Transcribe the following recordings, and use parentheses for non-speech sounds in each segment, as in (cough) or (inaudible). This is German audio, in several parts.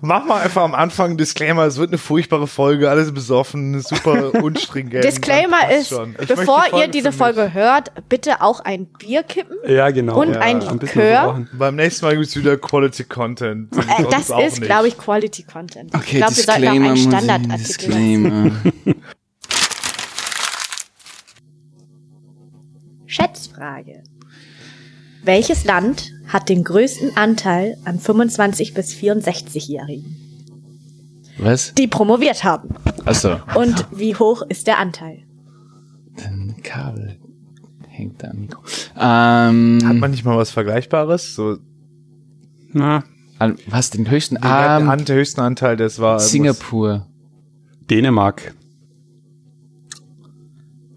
Mach mal einfach am Anfang einen Disclaimer, es wird eine furchtbare Folge, alles besoffen, super unstringent. Disclaimer ist. Ich bevor die ihr diese Folge hört, bitte auch ein Bier kippen. Ja, genau. Und ja, ein Likör. Beim nächsten Mal gibt's wieder Quality Content. Äh, das ist, glaube ich, Quality Content. ich Okay, glaube, wir sollten auch einen ich- Standardartikel Disclaimer. Schätzfrage. Welches Land hat den größten Anteil an 25 bis 64-Jährigen, Was? die promoviert haben? Achso. Und wie hoch ist der Anteil? Ein Kabel hängt da am Mikro. Ähm, Hat man nicht mal was Vergleichbares? So, Na, an- was, den höchsten? den Ähm, an, der höchsten Anteil, das war Singapur. Dänemark.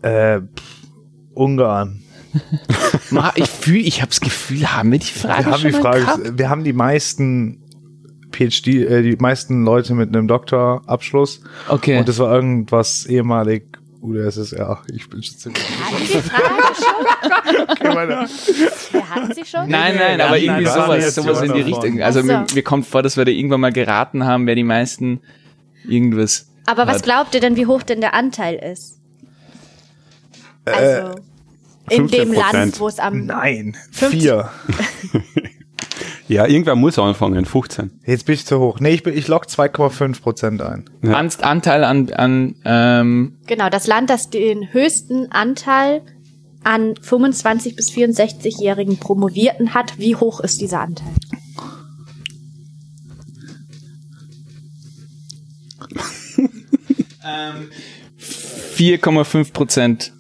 Äh, Ungarn. (laughs) Ma, ich fühle, ich habe das Gefühl, haben wir die Frage Wir haben schon die mal Frage, gehabt? wir haben die meisten PhD, äh, die meisten Leute mit einem Doktorabschluss. Okay. Und das war irgendwas ehemalig UdSSR. Ich bin schon ziemlich Hatten Sie die Frage schon? okay, meine, Wir hatten sie schon? Nein, nein, aber nein, irgendwie sowas, sowas in die. Richtung. Also Ach so. mir, mir kommt vor, dass wir da irgendwann mal geraten haben, wer die meisten irgendwas. Aber was glaubt ihr denn, wie hoch denn der Anteil ist? Äh, Also, in dem 15%. Land, wo es am... nein, 50. vier. (laughs) Ja, irgendwer muss anfangen. 15. Jetzt bin ich zu hoch. Nee, ich, bin, ich lock 2,5 Prozent ein. Ja. An, Anteil an, an ähm, Genau, das Land, das den höchsten Anteil an 25 bis 64-jährigen Promovierten hat, wie hoch ist dieser Anteil? ähm, 4,5 Prozent.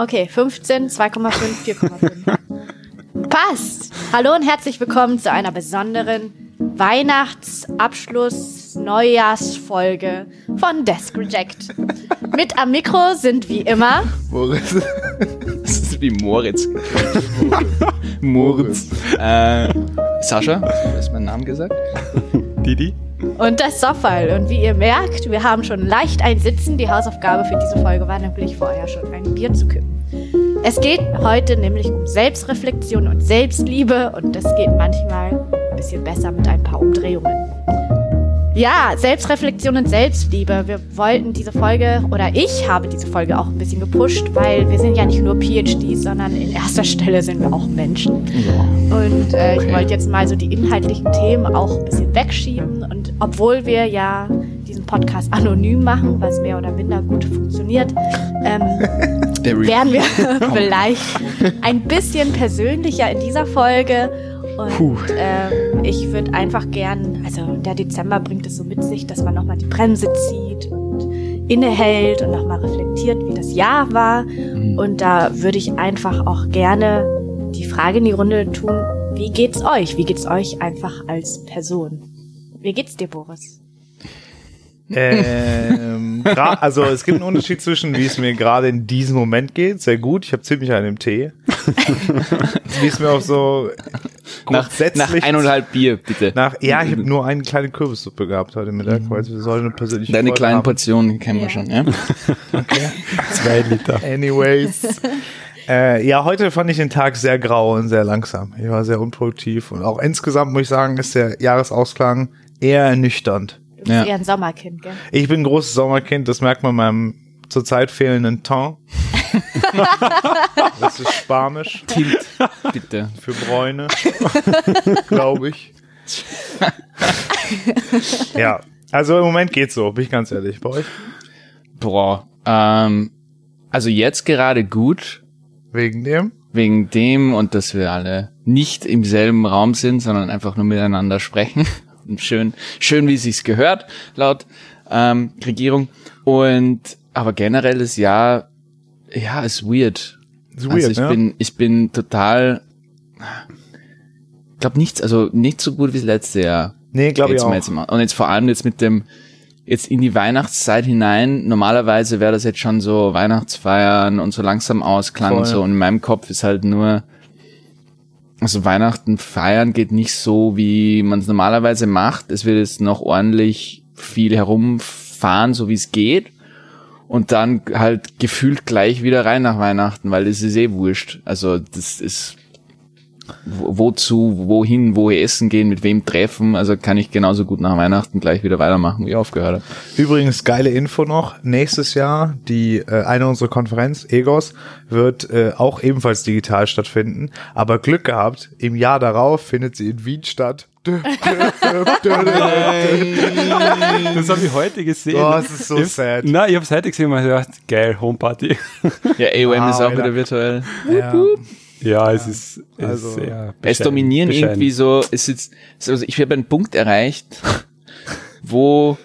Okay, 15, 2,5, 4,5. Passt! Hallo und herzlich willkommen zu einer besonderen Weihnachtsabschluss-Neujahrsfolge von Desk Reject. Mit am Mikro sind wie immer Boris. (laughs) Das ist wie (laughs) Moritz. Moritz. Äh, Sascha, du hast meinen Namen gesagt? Didi? Und das Soffal. Und wie ihr merkt, wir haben schon leicht ein Sitzen. Die Hausaufgabe für diese Folge war nämlich vorher schon ein Bier zu kippen. Es geht heute nämlich um Selbstreflexion und Selbstliebe und das geht manchmal ein bisschen besser mit ein paar Umdrehungen. Ja, Selbstreflexion und Selbstliebe. Wir wollten diese Folge oder ich habe diese Folge auch ein bisschen gepusht, weil wir sind ja nicht nur PhDs, sondern in erster Stelle sind wir auch Menschen. Und äh, ich Okay. wollte jetzt mal so die inhaltlichen Themen auch ein bisschen wegschieben. Und obwohl wir ja diesen Podcast anonym machen, was mehr oder minder gut funktioniert, ähm, werden wir (laughs) (laughs) vielleicht ein bisschen persönlicher in dieser Folge. Und ähm, ich würde einfach gern, also der Dezember bringt es so mit sich, dass man nochmal die Bremse zieht und innehält und nochmal reflektiert, wie das Jahr war. Und da würde ich einfach auch gerne die Frage in die Runde tun, wie geht's euch? Wie geht's euch einfach als Person? Wie geht's dir, Boris? ähm, also es gibt einen Unterschied zwischen, wie es mir gerade in diesem Moment geht, sehr gut. Ich habe ziemlich einen im Tee. (laughs) wie es mir auch so nach, nach eineinhalb Bier, bitte. nach ja, ich habe nur eine kleine Kürbissuppe gehabt heute Mittag, weil wir sollen eine persönliche Deine Folge kleinen haben. Portionen kennen wir Ja. schon, ja? (laughs) Zwei Liter. Anyways. äh, ja, heute fand ich den Tag sehr grau und sehr langsam. Ich war sehr unproduktiv und auch insgesamt muss ich sagen, ist der Jahresausklang eher ernüchternd. Du bist Ja. eher ein Sommerkind, gell? Ich bin ein großes Sommerkind, das merkt man meinem zurzeit fehlenden Ton. (laughs) das ist Spanisch Tint, bitte. für Bräune, (laughs) glaube ich. (laughs) ja, also im Moment geht's so, bin ich ganz ehrlich. Bei euch? Boah, ähm, also jetzt gerade gut, Wegen dem? wegen dem und dass wir alle nicht im selben Raum sind, sondern einfach nur miteinander sprechen. Und schön, schön, wie es sich gehört, laut ähm, Regierung. Und aber generelles Jahr, ja, ist weird. Ist weird, also ich ne? bin, ich bin total, glaube nichts, also nicht so gut wie das letzte Jahr. Nee, glaube ich auch. Jetzt. Und jetzt vor allem jetzt mit dem, jetzt in die Weihnachtszeit hinein. Normalerweise wäre das jetzt schon so Weihnachtsfeiern und so langsam Ausklang und Voll. so. Und in meinem Kopf ist halt nur, also Weihnachten feiern geht nicht so, wie man es normalerweise macht. Es wird jetzt noch ordentlich viel herumfahren, so wie es geht. Und dann halt gefühlt gleich wieder rein nach Weihnachten, weil es ist eh wurscht. Also das ist wozu, wohin, wo essen gehen, mit wem treffen. Also kann ich genauso gut nach Weihnachten gleich wieder weitermachen, wie ich aufgehört habe. Übrigens, geile Info noch. Nächstes Jahr, die äh, eine unserer Konferenz, EGOS, wird äh, auch ebenfalls digital stattfinden. Aber Glück gehabt, im Jahr darauf findet sie in Wien statt. (laughs) Das habe ich heute gesehen. Oh, es ist so Ich sad. Nein, ich habe es heute gesehen und mir gedacht, geil, Homeparty. Ja, AOM Wow, ist auch Alter. wieder virtuell. ja. Ja, es ist, es Also, ist sehr Es dominieren bescheiden. irgendwie so, es ist, also ich habe einen Punkt erreicht, (laughs) wo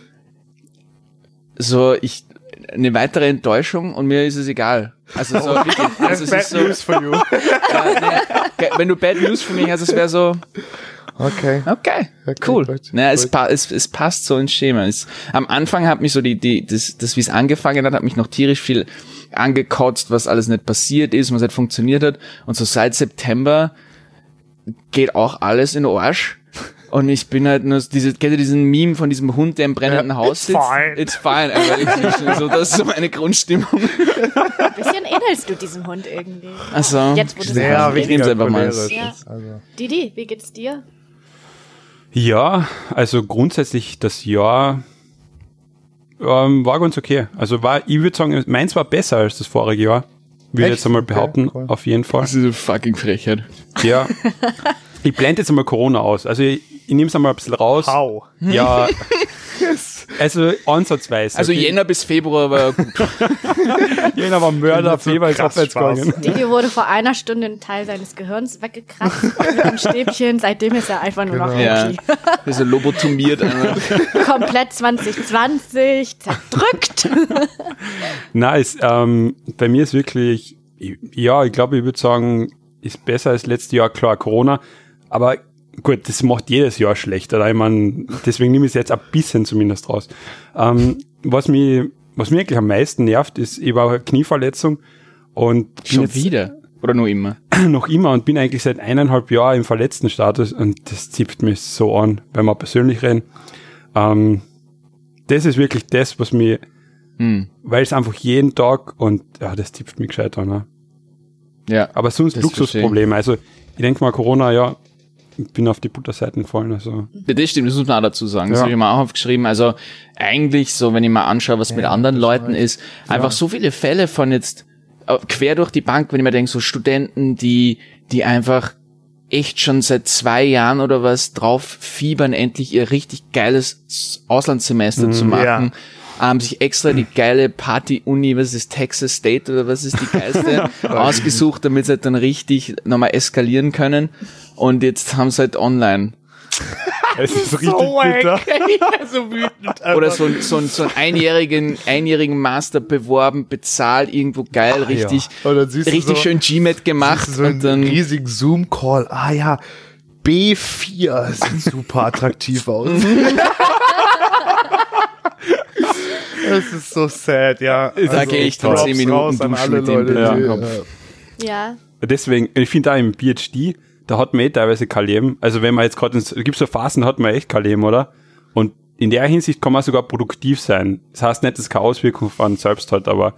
so ich eine weitere Enttäuschung und mir ist es egal. Also so wirklich, (laughs) also es Bad ist so, news for you. (laughs) nee, ge- wenn du Bad News für mich hast, es wäre so, Okay. okay, Okay, cool. gut, Naja, es, pa es, es passt so ins Schema. Es, am Anfang hat mich so die, die, das, das wie es angefangen hat, hat mich noch tierisch viel angekotzt, was alles nicht passiert ist, was nicht funktioniert hat. Und so seit September geht auch alles in den Arsch. Und ich bin halt nur diese, kennt ihr diesen Meme von diesem Hund, der im brennenden Ja, Haus it's sitzt? fine. It's fine. Aber ich, so, das ist so meine Grundstimmung. Ein bisschen ähnelst du diesem Hund irgendwie. Also, Jetzt, wo du Sehr sagst. ich nehm's einfach mal. Ja. Also. Didi, wie geht's dir? Ja, also grundsätzlich das Jahr ähm, war ganz okay. Also war, ich würde sagen, meins war besser als das vorige Jahr. Würde Echt? jetzt einmal Okay, behaupten, cool. auf jeden Fall. Das ist eine fucking Frechheit. Ja. (laughs) Ich blende jetzt einmal Corona aus. Also ich, ich nehme es einmal ein bisschen raus. How? Ja. (laughs) also ansatzweise. Also Okay. Jänner bis Februar war gut. (laughs) Jänner war Mörder, Feber ist Spaß. gegangen. Didi wurde vor einer Stunde ein Teil seines Gehirns weggekratzt (laughs) mit einem Stäbchen. Seitdem ist er einfach nur noch Genau. Ja, Monkey. (laughs) ist er lobotomiert. einfach. Komplett 2020 zerdrückt. Nice. Ähm, bei mir ist wirklich, ja, ich glaube, ich würde sagen, ist besser als letztes Jahr, klar, Corona. Aber gut, das macht jedes Jahr schlechter. Ich mein, deswegen nehme ich es jetzt ein bisschen zumindest raus. Ähm, was mich, was mich eigentlich am meisten nervt, ist, ich war eine Knieverletzung und Schon jetzt wieder. Oder nur immer. (clears throat) noch immer und bin eigentlich seit eineinhalb Jahren im verletzten Status und das zippt mich so an, wenn wir persönlich reden. Ähm, das ist wirklich das, was mir, Hm. weil es einfach jeden Tag und ja, das zipft mich gescheit an. Ne? Ja. Aber sonst Luxusprobleme. Also ich denke mal, Corona, ja, bin auf die Butterseiten gefallen. Also Ja, Das stimmt, das muss man auch dazu sagen. Das Ja. habe ich mir auch aufgeschrieben. Also eigentlich so, wenn ich mal anschaue, was mit anderen Leuten ist, einfach so viele Fälle von jetzt äh, quer durch die Bank, wenn ich mir denke, so Studenten, die, die einfach echt schon seit zwei Jahren oder was drauf fiebern, endlich ihr richtig geiles Auslandssemester zu machen. Haben sich extra die geile Party-Uni, was ist Texas State oder was ist die geilste, (laughs) ausgesucht, damit sie halt dann richtig nochmal eskalieren können. Und jetzt haben sie halt online (laughs) es ist richtig wack. (laughs) so wütend. oder so, ein- so, ein- so einen einjährigen, einjährigen Master beworben, bezahlt, irgendwo geil, richtig, Und dann siehst du richtig so- schön GMAT gemacht so einen und dann, riesigen Zoom-Call. Ah ja, B4 sieht super attraktiv aus. Es ist so sad, ja. Also, Da geh ich dann Props 10 Minuten raus an duschen alle mit dem Leute, Kopf. äh, Ja. Deswegen, ich finde da im PhD, da hat man eh teilweise kein Leben. Also wenn man jetzt gerade, ins- gibt so Phasen, da hat man echt kein Leben, oder? Und in der Hinsicht kann man sogar produktiv sein. Das heißt nicht, dass es keine Auswirkung auf einen selbst hat, aber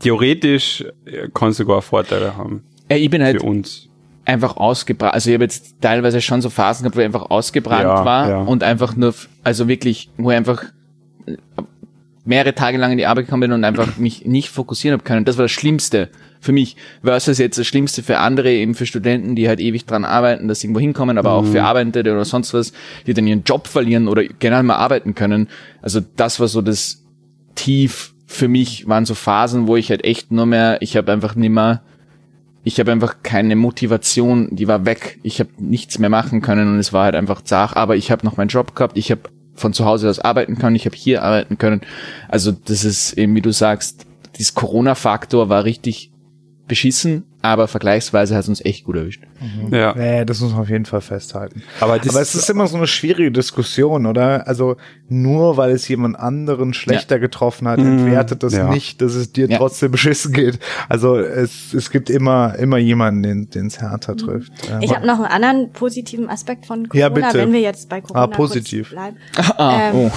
theoretisch äh, kann es sogar Vorteile haben ja, ich bin halt für uns. einfach ausgebrannt, also ich habe jetzt teilweise schon so Phasen gehabt, wo ich einfach ausgebrannt Ja, war ja. und einfach nur, also wirklich, wo ich einfach mehrere Tage lang in die Arbeit gekommen bin und einfach mich nicht fokussieren habe können. Das war das Schlimmste für mich, versus jetzt das Schlimmste für andere, eben für Studenten, die halt ewig dran arbeiten, dass sie irgendwo hinkommen, aber auch Mhm. für Arbeitende oder sonst was, die dann ihren Job verlieren oder generell mal arbeiten können. Also das war so das Tief für mich, waren so Phasen, wo ich halt echt nur mehr, ich habe einfach nimmer, ich habe einfach keine Motivation, die war weg. Ich habe nichts mehr machen können und es war halt einfach zart, aber ich habe noch meinen Job gehabt, ich habe von zu Hause aus arbeiten können, ich habe hier arbeiten können. Also das ist eben, wie du sagst, dieses Corona-Faktor war richtig beschissen, aber vergleichsweise hat es uns echt gut erwischt. Ja. Nee, das muss man auf jeden Fall festhalten. Aber das Aber es ist immer so eine schwierige Diskussion, oder? Also nur weil es jemand anderen schlechter getroffen hat, entwertet das ja. nicht, dass es dir Ja. trotzdem (laughs) beschissen geht. Also es, es gibt immer immer jemanden, den es härter trifft. Ja. Ich habe noch einen anderen positiven Aspekt von Corona, Ja, bitte. wenn wir jetzt bei Corona Ah, positiv. kurz bleiben. (laughs) Ah, Ähm, oh.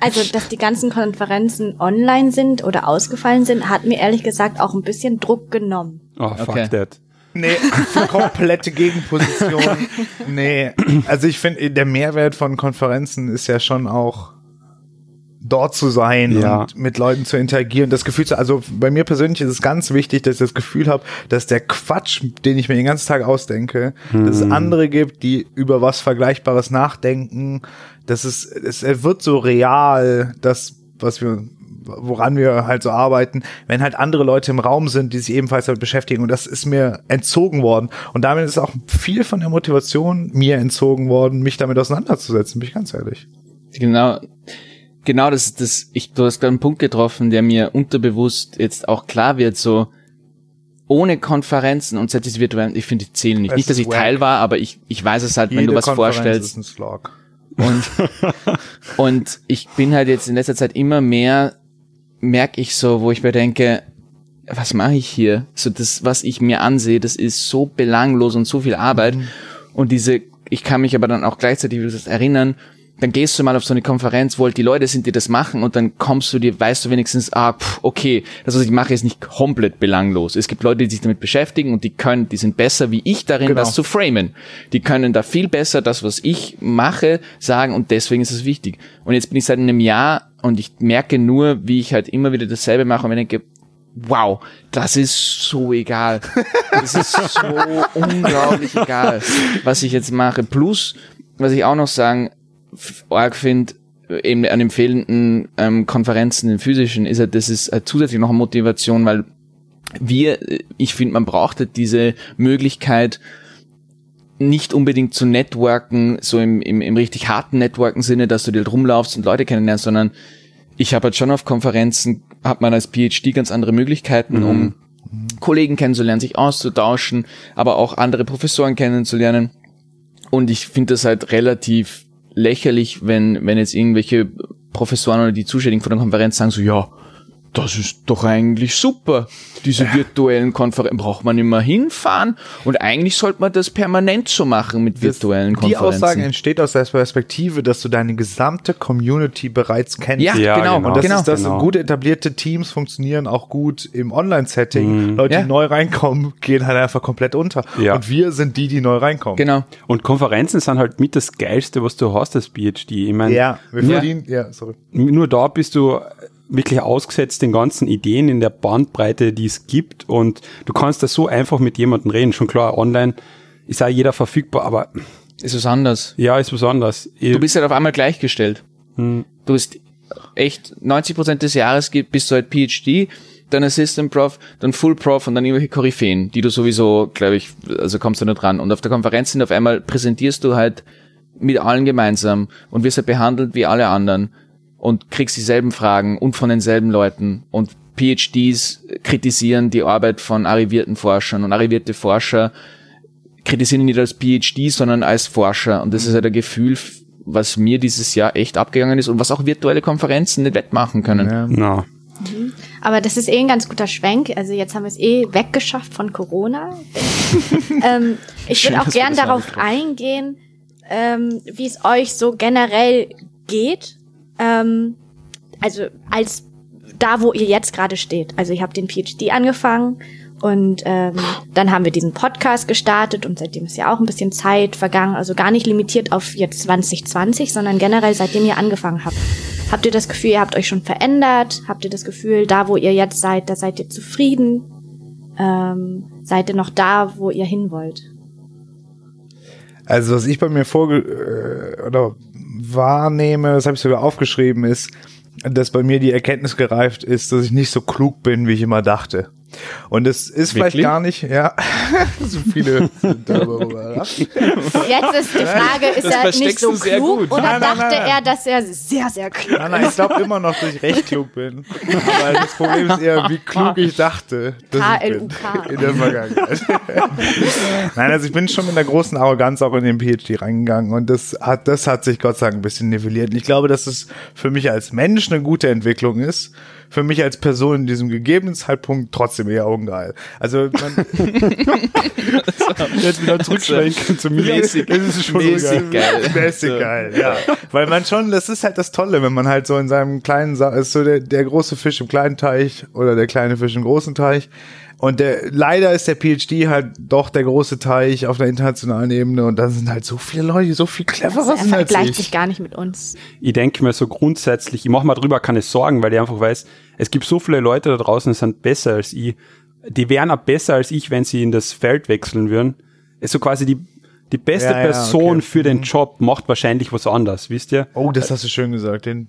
Also, dass die ganzen Konferenzen online sind oder ausgefallen sind, hat mir ehrlich gesagt auch ein bisschen Druck genommen. Oh, fuck Okay. that. Nee, komplette Gegenposition. Nee, also ich finde, der Mehrwert von Konferenzen ist ja schon auch dort zu sein Ja. und mit Leuten zu interagieren. Das Gefühl zu, also bei mir persönlich ist es ganz wichtig, dass ich das Gefühl habe, dass der Quatsch, den ich mir den ganzen Tag ausdenke, dass es andere gibt, die über was Vergleichbares nachdenken. Das ist, es wird so real, das, was wir woran wir halt so arbeiten, wenn halt andere Leute im Raum sind, die sich ebenfalls damit beschäftigen. Und das ist mir entzogen worden. Und damit ist auch viel von der Motivation mir entzogen worden, mich damit auseinanderzusetzen, bin ich ganz ehrlich. Genau, genau das, das, ich, du hast gerade einen Punkt getroffen, der mir unterbewusst jetzt auch klar wird, so, ohne Konferenzen und seit diese virtuellen, ich finde, die zählen nicht. Es nicht, dass ich wack. Teil war, aber ich, ich weiß es halt, wenn Jede du was Konferenz vorstellst. Und, (laughs) und ich bin halt jetzt in letzter Zeit immer mehr, merke ich so, wo ich mir denke, was mache ich hier? So das, was ich mir ansehe, das ist so belanglos und so viel Arbeit. Und diese, ich kann mich aber dann auch gleichzeitig wie du sagst, erinnern, dann gehst du mal auf so eine Konferenz, wo halt die Leute sind, die das machen und dann kommst du dir, weißt du wenigstens, ah, pff, okay, das, was ich mache, ist nicht komplett belanglos. Es gibt Leute, die sich damit beschäftigen und die können, die sind besser wie ich darin, Genau. das zu framen. Die können da viel besser das, was ich mache, sagen und deswegen ist es wichtig. Und jetzt bin ich seit einem Jahr und ich merke nur, wie ich halt immer wieder dasselbe mache und mir denke, wow, das ist so egal. Das ist so (laughs) unglaublich egal, was ich jetzt mache. Plus, was ich auch noch sagen, arg finde, eben an den fehlenden ähm, Konferenzen, den physischen, ist halt, das ist äh, zusätzlich noch eine Motivation, weil wir, äh, ich finde, man braucht halt diese Möglichkeit, nicht unbedingt zu networken, so im, im, im richtig harten Networken-Sinne, dass du dir halt rumlaufst und Leute kennenlernst, sondern ich habe halt schon auf Konferenzen, hat man als PhD ganz andere Möglichkeiten, um Kollegen kennenzulernen, sich auszutauschen, aber auch andere Professoren kennenzulernen. Und ich finde das halt relativ lächerlich, wenn, wenn jetzt irgendwelche Professoren oder die Zuständigen von der Konferenz sagen so, ja, das ist doch eigentlich super. Diese virtuellen Konferenzen braucht man immer hinfahren und eigentlich sollte man das permanent so machen mit virtuellen Die Konferenzen. Aussage entsteht aus der Perspektive, dass du deine gesamte Community bereits kennst. ja, Ja, genau, genau. Und das genau. ist das, genau. gut etablierte Teams funktionieren auch gut im Online-Setting. Leute, Ja. die neu reinkommen, gehen halt einfach komplett unter. Ja. Und wir sind die, die neu reinkommen. genau. Und Konferenzen sind halt mit das Geilste, was du hast als PhD. Ich meine, Ja, wir Ja. verdienen, ja, sorry. nur da bist du wirklich ausgesetzt den ganzen Ideen in der Bandbreite, die es gibt und du kannst da so einfach mit jemandem reden. Schon klar, online ist auch jeder verfügbar, aber Ist was anderes. ja, ist was anderes. Du bist halt auf einmal gleichgestellt. Hm. Du bist echt 90 Prozent des Jahres bist du halt PhD, dann Assistant Prof, dann Full Prof und dann irgendwelche Koryphäen, die du sowieso, glaube ich, also kommst du nicht dran. Und auf der Konferenz sind auf einmal präsentierst du halt mit allen gemeinsam und wirst halt behandelt wie alle anderen und kriegst dieselben Fragen und von denselben Leuten und PhDs kritisieren die Arbeit von arrivierten Forschern und arrivierte Forscher kritisieren ihn nicht als PhD, sondern als Forscher. Und das ist halt ein Gefühl, was mir dieses Jahr echt abgegangen ist und was auch virtuelle Konferenzen nicht wettmachen können. Ja. na, Aber das ist eh ein ganz guter Schwenk. Also jetzt haben wir es eh weggeschafft von Corona. (laughs) ähm, ich würde auch gern darauf eingehen, ähm, wie es euch so generell geht. Ähm, also als da, wo ihr jetzt gerade steht. Also ich habe den PhD angefangen und ähm, dann haben wir diesen Podcast gestartet und seitdem ist ja auch ein bisschen Zeit vergangen. Also gar nicht limitiert auf jetzt 2020, sondern generell seitdem ihr angefangen habt. Habt ihr das Gefühl, ihr habt euch schon verändert? Habt ihr das Gefühl, da wo ihr jetzt seid, da seid ihr zufrieden? Ähm, seid ihr noch da, wo ihr hin wollt? Also was ich bei mir vorge äh, oder wahrnehme, das habe ich sogar aufgeschrieben, ist, dass bei mir die Erkenntnis gereift ist, dass ich nicht so klug bin, wie ich immer dachte. Und es ist vielleicht Wirklich? gar nicht, ja, (laughs) so viele sind darüber überrascht. Jetzt ist die Frage, ist Das er nicht so klug gut. oder Nein, nein, dachte nein. er, dass er sehr, sehr klug Nein, nein, ich glaube immer noch, dass ich recht klug bin. Aber das Problem ist eher, wie klug ich dachte, dass ich bin in der Vergangenheit. nein, also ich bin schon mit einer großen Arroganz auch in den PhD reingegangen und das hat, das hat sich Gott sei Dank ein bisschen nivelliert. Und ich glaube, dass es für mich als Mensch eine gute Entwicklung ist. Für mich als Person in diesem gegebenen Zeitpunkt trotzdem eher ungeil. Also man, (laughs) jetzt wieder zurückschwenken zu mir. Mäßig. Das ist schon Mäßig so geil. Mäßig So. geil, ja. Weil man schon, das ist halt das Tolle, wenn man halt so in seinem kleinen, Sa ist so der, der große Fisch im kleinen Teich oder der kleine Fisch im großen Teich. Und der, leider ist der PhD halt doch der große Teich auf der internationalen Ebene und da sind halt so viele Leute, so viel cleverer er sind als vergleicht sich ich. gar nicht mit uns. ich denke mir so grundsätzlich, ich mache mal drüber keine Sorgen, weil ich einfach weiß, es gibt so viele Leute da draußen, die sind besser als ich. Die wären auch besser als ich, wenn sie in das Feld wechseln würden. Es ist so quasi die, die beste Ja, ja, Person okay. für den Job macht wahrscheinlich was anderes, wisst ihr? Oh, das hast du schön gesagt. Den,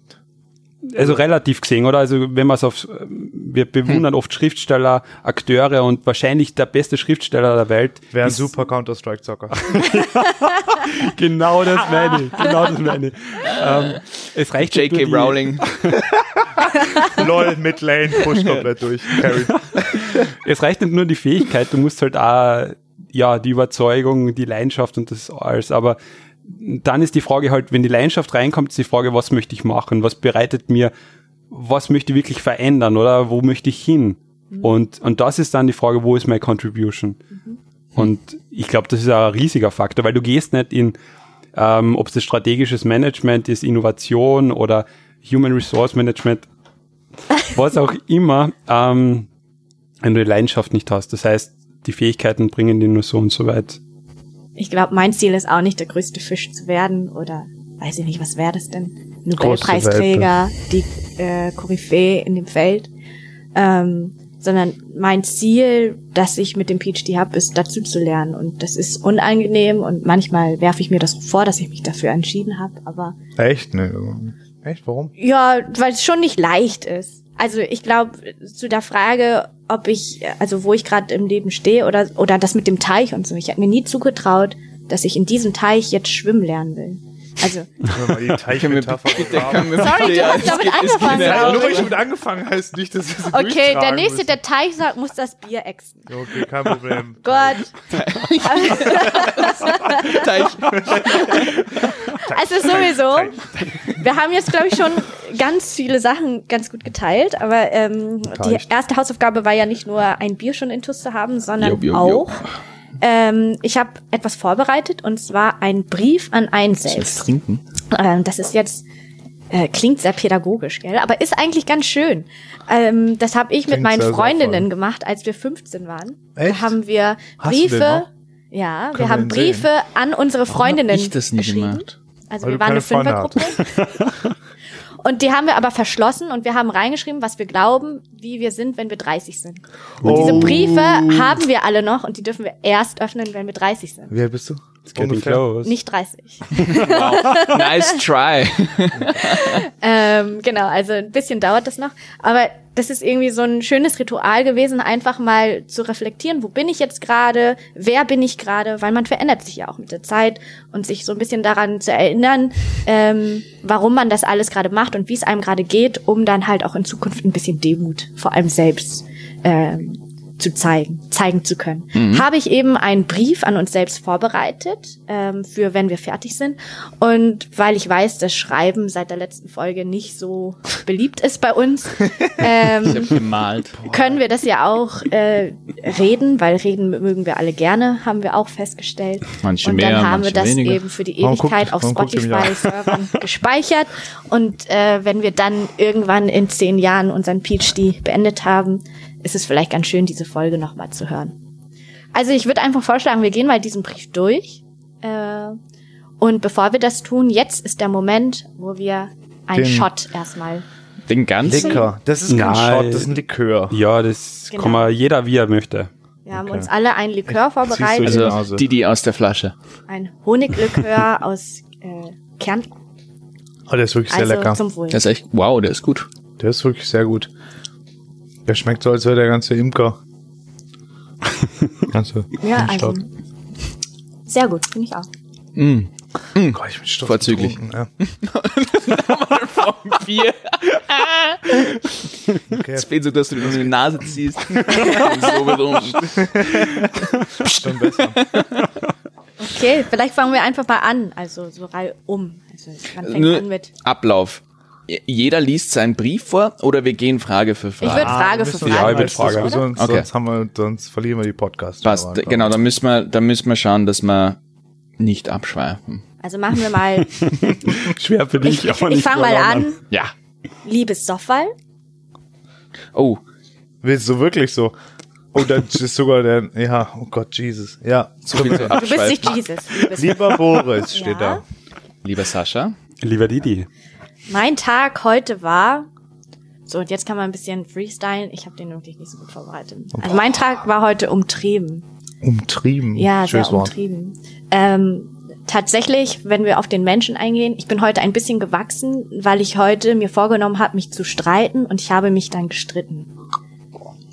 Also relativ gesehen, oder? Also wenn man es auf, wir bewundern oft Schriftsteller, Akteure und wahrscheinlich der beste Schriftsteller der Welt. wäre ein super Counter-Strike-Zocker. (laughs) Genau das meine ich. Genau das meine ich. (laughs) Ähm, es reicht J.K. Rowling. (laughs) (laughs) LOL, Midlane, push komplett durch. Carry. (laughs) Es reicht nicht nur die Fähigkeit, du musst halt auch, ja, die Überzeugung, die Leidenschaft und das alles, aber dann ist die Frage halt, wenn die Leidenschaft reinkommt, ist die Frage, was möchte ich machen? Was bereitet mir, was möchte ich wirklich verändern oder wo möchte ich hin? Und, und das ist dann die Frage, wo ist meine Contribution? Und ich glaube, das ist ein riesiger Faktor, weil du gehst nicht in, ähm, ob es das strategisches Management ist, Innovation oder Human Resource Management, was auch immer, ähm, wenn du die Leidenschaft nicht hast. Das heißt, die Fähigkeiten bringen dir nur so und so weit. Ich glaube, mein Ziel ist auch nicht, der größte Fisch zu werden oder weiß ich nicht, was wäre das denn? Nobelpreisträger, die äh, Koryphäe in dem Feld. Ähm, sondern mein Ziel, das ich mit dem PhD habe, ist dazu zu lernen. Und das ist unangenehm und manchmal werfe ich mir das vor, dass ich mich dafür entschieden habe. Aber Echt? Ne. Echt? Warum? ja, weil es schon nicht leicht ist. Also ich glaube, zu der Frage, ob ich, also wo ich gerade im Leben stehe oder, oder das mit dem Teich und so, ich hätte mir nie zugetraut, dass ich in diesem Teich jetzt schwimmen lernen will. Also, (laughs) die Teichmetapher Sorry, du ja, hast es damit es angefangen, raus. Nur weil ich damit angefangen heißt nicht, dass sie okay, der nächste, müssen. der Teich sagt, muss das Bier ächzen. Okay, kein Problem. (laughs) Gott. Teich. (laughs) Also sowieso. Wir haben jetzt, glaube ich, schon ganz viele Sachen ganz gut geteilt, aber ähm, die erste Hausaufgabe war ja nicht nur ein Bier schon intus zu haben, sondern Jo, jo, jo. auch ähm, ich habe etwas vorbereitet und zwar einen Brief an einen selbst. trinken? Ähm, das ist jetzt äh, klingt sehr pädagogisch, gell? Aber ist eigentlich ganz schön. Ähm, das habe ich mit Klingt meinen sehr, sehr Freundinnen gemacht, als wir 15 waren. Echt? Da haben wir Briefe. Ja, Können wir haben den sehen? Briefe an unsere Freundinnen hab ich das nie geschrieben. gemacht? Also Weil wir waren eine Fünfergruppe. (laughs) Und die haben wir aber verschlossen und wir haben reingeschrieben, was wir glauben, wie wir sind, wenn wir 30 sind. Und Oh. diese Briefe haben wir alle noch und die dürfen wir erst öffnen, wenn wir 30 sind. Alt bist du? It's getting close. Nicht 30. (laughs) Wow. Nice try. (laughs) ähm, genau, also ein bisschen dauert das noch. Aber das ist irgendwie so ein schönes Ritual gewesen, einfach mal zu reflektieren, wo bin ich jetzt gerade, wer bin ich gerade, weil man verändert sich ja auch mit der Zeit und sich so ein bisschen daran zu erinnern, ähm, warum man das alles gerade macht und wie es einem gerade geht, um dann halt auch in Zukunft ein bisschen Demut vor allem selbst ähm, zu zeigen, zeigen zu können. Habe ich eben einen Brief an uns selbst vorbereitet, ähm, für wenn wir fertig sind. Und weil ich weiß, dass Schreiben seit der letzten Folge nicht so beliebt ist bei uns, (laughs) ähm, Gemalt. (laughs) können wir das ja auch äh, reden, weil reden mögen wir alle gerne, haben wir auch festgestellt. Manche und mehr, dann haben wir das weniger. eben für die Ewigkeit auf mich an? Spotify-Servern (laughs) gespeichert. Und äh, wenn wir dann irgendwann in zehn Jahren unseren PhD beendet haben, ist es vielleicht ganz schön, diese Folge nochmal zu hören. Also ich würde einfach vorschlagen, wir gehen mal diesen Brief durch. Äh, und bevor wir das tun, jetzt ist der Moment, wo wir einen Den- Shot erstmal Den ganzen. Likör. Das ist kein Nein. Shot, das ist ein Likör. Ja, das Genau. kann man jeder, wie er möchte. Wir haben Okay. uns alle ein Likör vorbereitet. die Also die, die aus der Flasche. Ein Honiglikör (laughs) aus äh, Kärnten. Oh, der ist wirklich sehr Also lecker. zum Wohl. Das ist echt, wow, der ist gut. Der ist wirklich sehr gut. Der schmeckt so, als wäre der ganze Imker. (laughs) ganze Ja, also sehr gut, finde ich auch. Mm. Gott, ich bin stolz Vorzüglich. betrunken, (laughs) Bier. Ja. Okay, Es fehlt so, dass du dir in die Nase ziehst. (laughs) so betrunken. schon besser. Okay, vielleicht fangen wir einfach mal an. Also so Reihe um. Also man fängt Nur an mit. Ablauf. Jeder liest seinen Brief vor oder wir gehen Frage für Ich Frage? würde Frage wir für müssen Ja, Frage. ich würd Sonst- Frage. Sonst, Okay. sonst, haben wir, sonst verlieren wir die Podcast. Passt. Aber- Genau, da müssen wir, da müssen wir schauen, dass wir nicht abschweifen. Also machen wir mal. (laughs) Schwer für dich, Ich, aber ich nicht fange mal an. Ja. Liebes Soffal, Oh, Willst du wirklich so? Oh, das (laughs) ist sogar der, ja, oh Gott, Jesus. Ja, So viel (laughs) zu Du bist nicht Jesus. Lieber Boris steht Ja. da. Lieber Sascha, Lieber Didi. Mein Tag heute war. So, und jetzt kann man ein bisschen freestylen. Ich habe den wirklich nicht so gut vorbereitet. Also mein Tag war heute umtrieben. Umtrieben. Ja, Schönes sehr Wort. umtrieben. Ähm, tatsächlich, wenn wir auf den Menschen eingehen, ich bin heute ein bisschen gewachsen, weil ich heute mir vorgenommen habe, mich zu streiten und ich habe mich dann gestritten.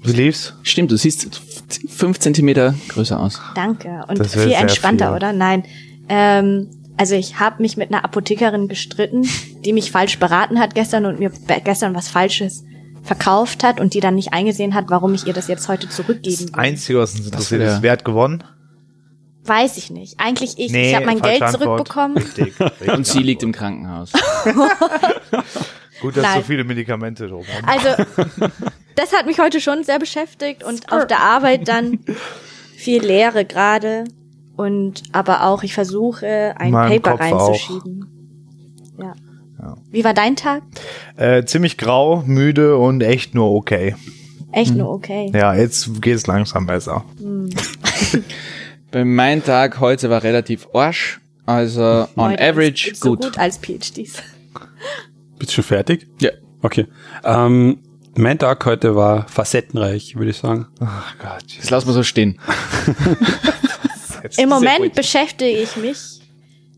Wie lief's? stimmt, du siehst fünf Zentimeter größer aus. Danke. Und viel entspannter, viel. oder? Nein. Ähm, also ich habe mich mit einer Apothekerin gestritten, die mich falsch beraten hat gestern und mir gestern was Falsches verkauft hat und die dann nicht eingesehen hat, warum ich ihr das jetzt heute zurückgeben Das. Einzige, was uns interessiert, ist, wer hat gewonnen? Weiß ich nicht. Eigentlich ich. ich habe mein Geld Antwort. zurückbekommen. Richtig, (laughs) richtig. Und sie liegt im Krankenhaus. (laughs) Gut, dass Nein. so viele Medikamente drum haben. Also, das hat mich heute schon sehr beschäftigt und auf der Arbeit dann viel Leere gerade und aber auch ich versuche ein Paper Kopf auch. reinzuschieben. Ja. Wie war dein Tag? Äh, ziemlich grau, müde und echt nur okay. Echt nur okay. Ja, jetzt geht's langsam besser. (laughs) Bei mein Tag heute war relativ arsch. Also on Heute average ist so gut. gut als PhDs. Bist du schon fertig? Ja. Okay. Ähm, mein Tag heute war facettenreich, würde ich sagen. Ach Gott. Das lassen wir so stehen. (laughs) Im Moment beschäftige ich mich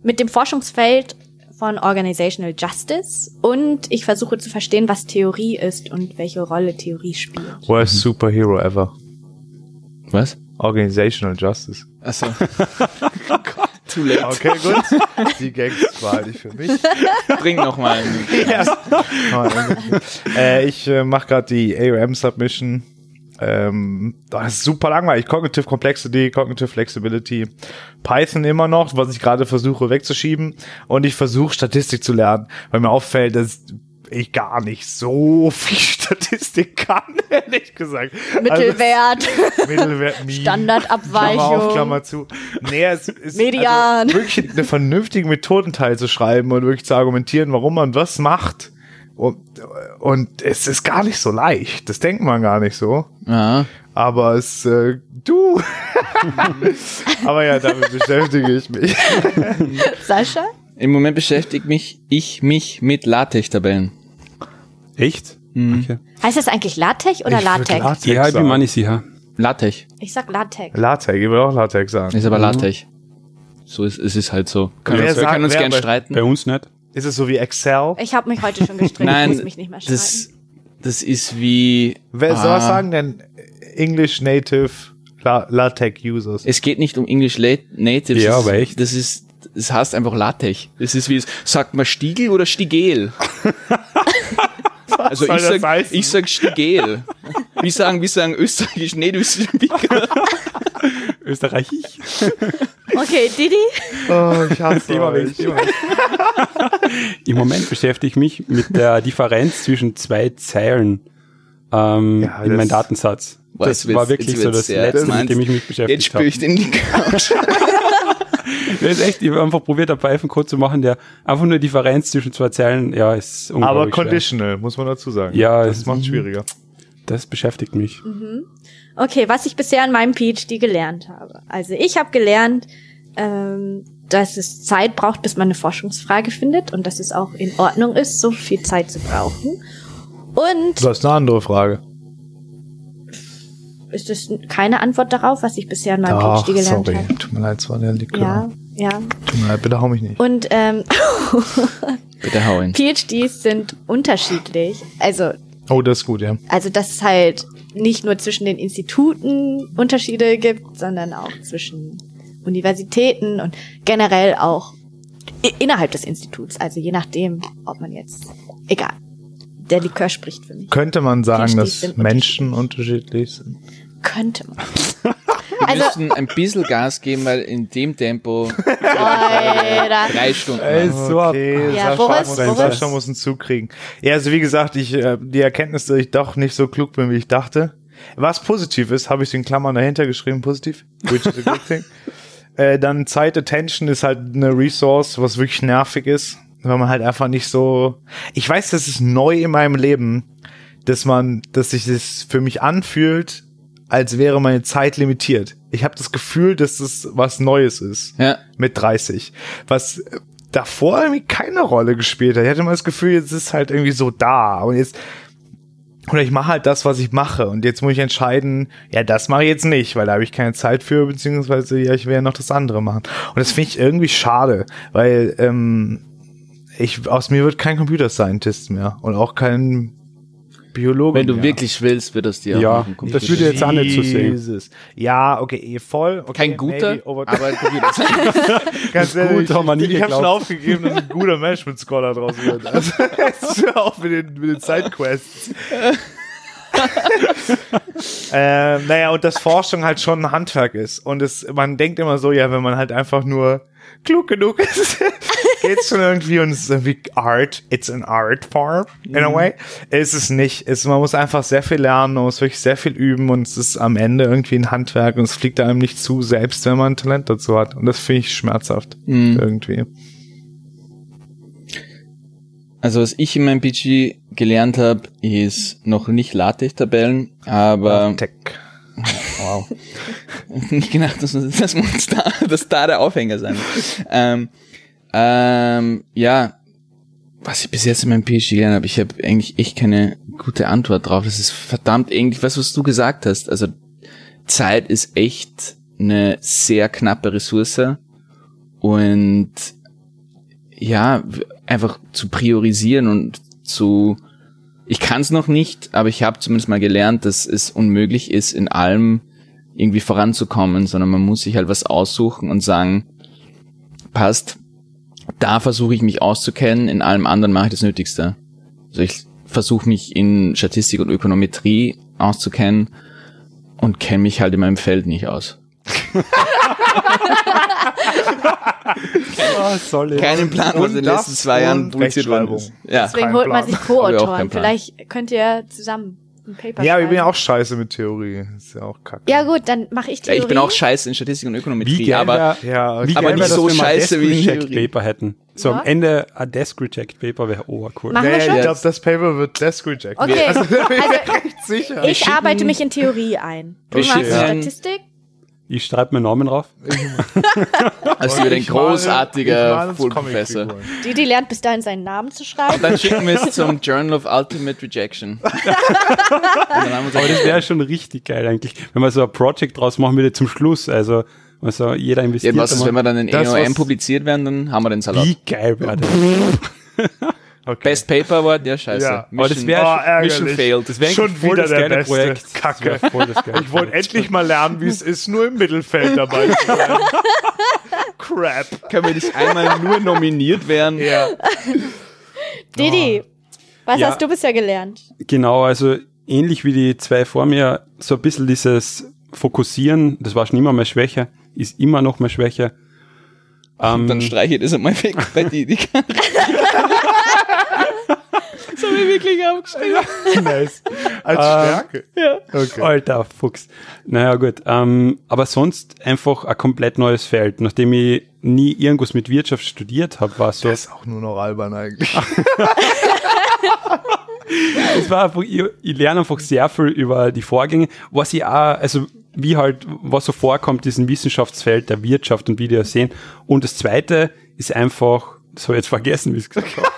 mit dem Forschungsfeld von Organizational Justice und ich versuche zu verstehen, was Theorie ist und welche Rolle Theorie spielt. Worst Superhero ever. Was? Organizational Justice. Achso. (laughs) Too late. Okay, gut. Die Gags behalte ich für mich. Bring noch mal. äh, ich äh, mache gerade die ARM-Submission. Ähm, das ist super langweilig. Cognitive Complexity, Cognitive Flexibility, Python immer noch, was ich gerade versuche wegzuschieben. Und ich versuche Statistik zu lernen, weil mir auffällt, dass ich gar nicht so viel (laughs) Statistik kann, (laughs) ehrlich gesagt. Mittelwert, Also, (laughs) Mittelwert. Standardabweichung. Klammer auf, Klammer zu. Nee, es ist Median. Also wirklich eine vernünftige Methodenteil zu schreiben und wirklich zu argumentieren, warum man was macht. Und, und es ist gar nicht so leicht. Das denkt man gar nicht so. Ja. Aber es, äh, du. (laughs) Aber ja, damit beschäftige ich mich. (laughs) Sascha? Im Moment beschäftigt mich ich mich mit LaTeX-Tabellen. Echt? Okay. Heißt das eigentlich LaTeX oder Ich LaTeX? LaTeX Ja, ich bin sagen. mir nicht sicher. LaTeX. Ich sag LaTeX. LaTeX, ich will auch LaTeX sagen. Ist aber LaTeX. So ist es ist halt so. Können Wer wir, wir sagt- können uns gern bei- streiten. Bei uns nicht. Ist es so wie Excel? Ich habe mich heute schon gestritten, ich Nein, muss mich nicht mehr streiten. das, das ist wie. Wer soll Ah. was sagen denn English Native La LaTeX Users? Es geht nicht um English La- Native. Ja, das ist, aber echt. Das ist, das heißt einfach LaTeX. Das ist wie, es- sagt man Stiegel oder Stigel? also ich sag, heißen? ich sag Stigel. Wie sagen, wie sagen österreichisch Native Speaker? Österreichisch. Okay, Didi? Oh, ich hasse Thema euch. Thema. (laughs) Im Moment beschäftige ich mich mit der Differenz zwischen zwei Zeilen ähm, Ja, in meinem Datensatz. Boah, Das jetzt war wirklich jetzt so das Letzte, ernst. mit dem ich mich Jetzt beschäftigt spüre habe. ich den die Couch. (laughs) Das ist echt, ich habe einfach probiert, einen Python-Code zu machen, der einfach nur Differenz zwischen zwei Zeilen, ja, ist Aber unglaublich schwer. conditional, muss man dazu sagen. Ja, das es- macht schwieriger. Das beschäftigt mich. Okay, was ich bisher in meinem PhD gelernt habe. Also ich habe gelernt, ähm, dass es Zeit braucht, bis man eine Forschungsfrage findet und dass es auch in Ordnung ist, so viel Zeit zu brauchen. Und Du hast eine andere Frage. ist es keine Antwort darauf, was ich bisher in meinem Ach, PhD gelernt sorry. habe? Tut mir leid, es war der Likör. Ja, ja. Tut mir leid, bitte hau mich nicht. Und ähm, (laughs) Bitte hau ihn. PhDs sind unterschiedlich. Also Oh, das ist gut, ja. Also, dass es halt nicht nur zwischen den Instituten Unterschiede gibt, sondern auch zwischen Universitäten und generell auch innerhalb des Instituts. Also je nachdem, ob man jetzt. Egal. Der Likör spricht für mich. Könnte man sagen, dass Menschen unterschiedlich sind? Könnte man. (laughs) Wir Also- müssen ein bisschen Gas geben, weil in dem Tempo (laughs) drei Stunden. Ey, so. Okay, Ja, Sascha, Boris, muss, Boris. Sascha muss einen Zug kriegen. Ja, also wie gesagt, ich, äh, die Erkenntnis, dass ich doch nicht so klug bin, wie ich dachte. Was positiv ist, habe ich in Klammern dahinter geschrieben, positiv, which is a good thing. (laughs) Äh, dann Zeit Attention ist halt eine Resource, was wirklich nervig ist, weil man halt einfach nicht so. Ich weiß, das ist neu in meinem Leben, dass man, dass sich das für mich anfühlt, als wäre meine Zeit limitiert. Ich habe das Gefühl, dass das was Neues ist Ja. mit 30. Was davor irgendwie keine Rolle gespielt hat. Ich hatte immer das Gefühl, jetzt ist halt irgendwie so da. Und jetzt, oder ich mache halt das, was ich mache. Und jetzt muss ich entscheiden, ja, das mache ich jetzt nicht, weil da habe ich keine Zeit für, beziehungsweise ja, ich ja noch das andere machen. Und das finde ich irgendwie schade, weil ähm, ich, aus mir wird kein Computer Scientist mehr und auch kein Biologe Wenn du mehr. wirklich willst, wird das dir Ja, auch machen. das würde jetzt auch nicht so sehen. Jesus. Ja, okay, eh, voll. Okay, Kein guter, aber ein Computer. (laughs) Ganz Gut, ehrlich, haben wir nie ich habe schon aufgegeben, dass ein guter Management-Scholar draus wird. (laughs) Also, auf mit den, mit den Sidequests. (laughs) ähm, naja, und dass Forschung halt schon ein Handwerk ist. Und es, man denkt immer so, ja, wenn man halt einfach nur klug genug ist, geht's schon irgendwie und es ist irgendwie Art. It's an art form, in a way. Ist es nicht. Es, man muss einfach sehr viel lernen, man muss wirklich sehr viel üben und es ist am Ende irgendwie ein Handwerk und es fliegt einem nicht zu, selbst wenn man ein Talent dazu hat. Und das finde ich schmerzhaft. Irgendwie. Also was ich in meinem PG gelernt habe, ist noch nicht LaTeX-Tabellen, aber Tech. (laughs) wow. nicht gedacht, dass das muss da, dass da der Aufhänger sein ähm, ähm, ja, was ich bis jetzt in meinem PG gelernt habe, ich habe eigentlich echt keine gute Antwort drauf. Das ist verdammt irgendwie was, was du gesagt hast. Also Zeit ist echt eine sehr knappe Ressource und ja, einfach zu priorisieren und zu ich kann es noch nicht, aber ich habe zumindest mal gelernt, dass es unmöglich ist, in allem irgendwie voranzukommen, sondern man muss sich halt was aussuchen und sagen, passt, da versuche ich mich auszukennen, in allem anderen mache ich das Nötigste. Also ich versuche mich in Statistik und Ökonometrie auszukennen und kenne mich halt in meinem Feld nicht aus. (laughs) Oh. Keinen Plan, was in den letzten zwei Jahren publiziert worden ist. Ja. Deswegen holt man sich Co-Autoren. Vielleicht könnt ihr zusammen ein Paper Ja, ich bin ja auch scheiße mit Theorie. Ist ja auch kacke. Ja gut, dann mache ich ja, Theorie. ich bin auch scheiße in Statistik und Wie Ökonometrie, geil aber Ja, wie aber geil nicht so scheiße wie in Theorie. Paper hätten. So Ja. am Ende ein Desk Reject Paper wäre obercool. Machen wir Nee, schon? ich glaube, das Paper wird Desk Reject. Okay, Also, (laughs) also ich arbeite mich in Theorie ein. Du machst Statistik? Ich schreibe meinen Namen drauf. (laughs) als über den Ich male- ich großartiger male uns Full Professor. Comicfiguren. Didi lernt bis dahin seinen Namen zu schreiben. Dann schicken wir es zum Journal of Ultimate Rejection. (laughs) Und wir Aber das wäre schon richtig geil eigentlich, wenn man so ein Projekt draus machen würde zum Schluss. Also, also jeder ja, investiert. was ist, wenn wir dann in EOM publiziert werden, dann haben wir den Salat. Wie geil wäre das? (laughs) Okay. Best Paper Award, ja scheiße. Ja, aber das wär- Oh, Mission ärgerlich. Mission failed. Das wäre Schon voll wieder das der beste. Projekt. Kacke. Voll das (laughs) Ich wollte endlich mal lernen, wie es (laughs) ist, nur im Mittelfeld dabei zu sein. (laughs) Crap. Können wir nicht einmal nur nominiert werden? Ja. Didi, was Ja. hast du bisher gelernt? Genau, also ähnlich wie die zwei vor mir, so ein bisschen dieses Fokussieren, das war schon immer meine Schwäche, ist immer noch meine Schwäche. Ähm, Dann streiche ich das einmal weg bei die. Das habe ich wirklich aufgeschrieben. nice. Als Stärke. Ja. Okay. Alter Fuchs. Naja, gut. Ähm, aber sonst einfach ein komplett neues Feld. Nachdem ich nie irgendwas mit Wirtschaft studiert habe, war es so. Das ist auch nur noch albern eigentlich. (laughs) (laughs) Es war einfach, ich, ich lerne einfach sehr viel über die Vorgänge, was ich auch, also wie halt, was so vorkommt, diesen Wissenschaftsfeld der Wirtschaft und wie die das sehen. Und das zweite ist einfach, das habe ich jetzt vergessen, wie ich es gesagt habe.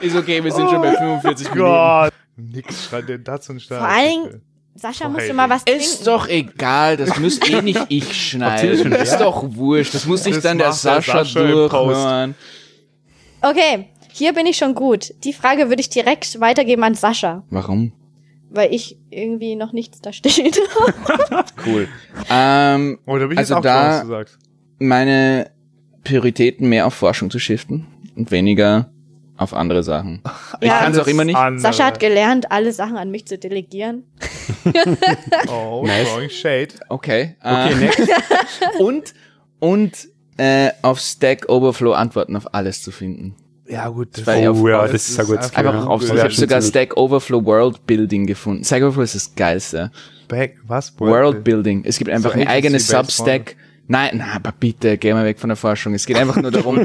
Ist okay, wir sind schon bei 45 Minuten. Gott. Nix schreibt denn dazu ein Stern. Vor allen Sascha, musst du mal was Ist trinken. doch egal, das muss eh (laughs) nicht ich schneiden. das Ist doch wurscht, das muss sich dann der Sascha Sascha durchhören. Okay, hier bin ich schon gut. Die Frage würde ich direkt weitergeben an Sascha, Warum? weil ich irgendwie noch nichts da steht. (laughs) Cool. Ähm, Oh, da bin ich Also jetzt auch da- schon, was du sagst. meine Prioritäten mehr auf Forschung zu shiften und weniger auf andere Sachen. (laughs) Ich Ja, kann es auch immer nicht. Andere. Sascha hat gelernt, alle Sachen an mich zu delegieren. (laughs) Oh, Nice. throwing shade. Okay. Okay, äh, next. (laughs) und und äh, auf Stack Overflow Antworten auf alles zu finden. Ja, gut. Das auf- Oh ja, das das ist ein gutes einfach. Ja, auf, ich habe Ja, sogar. Stack Overflow World Building gefunden. Stack Overflow ist das geilste. Back, was? World Building. Es gibt einfach So ein eigenes Substack. Nein, na, aber bitte, geh mal weg von der Forschung. Es geht einfach nur darum.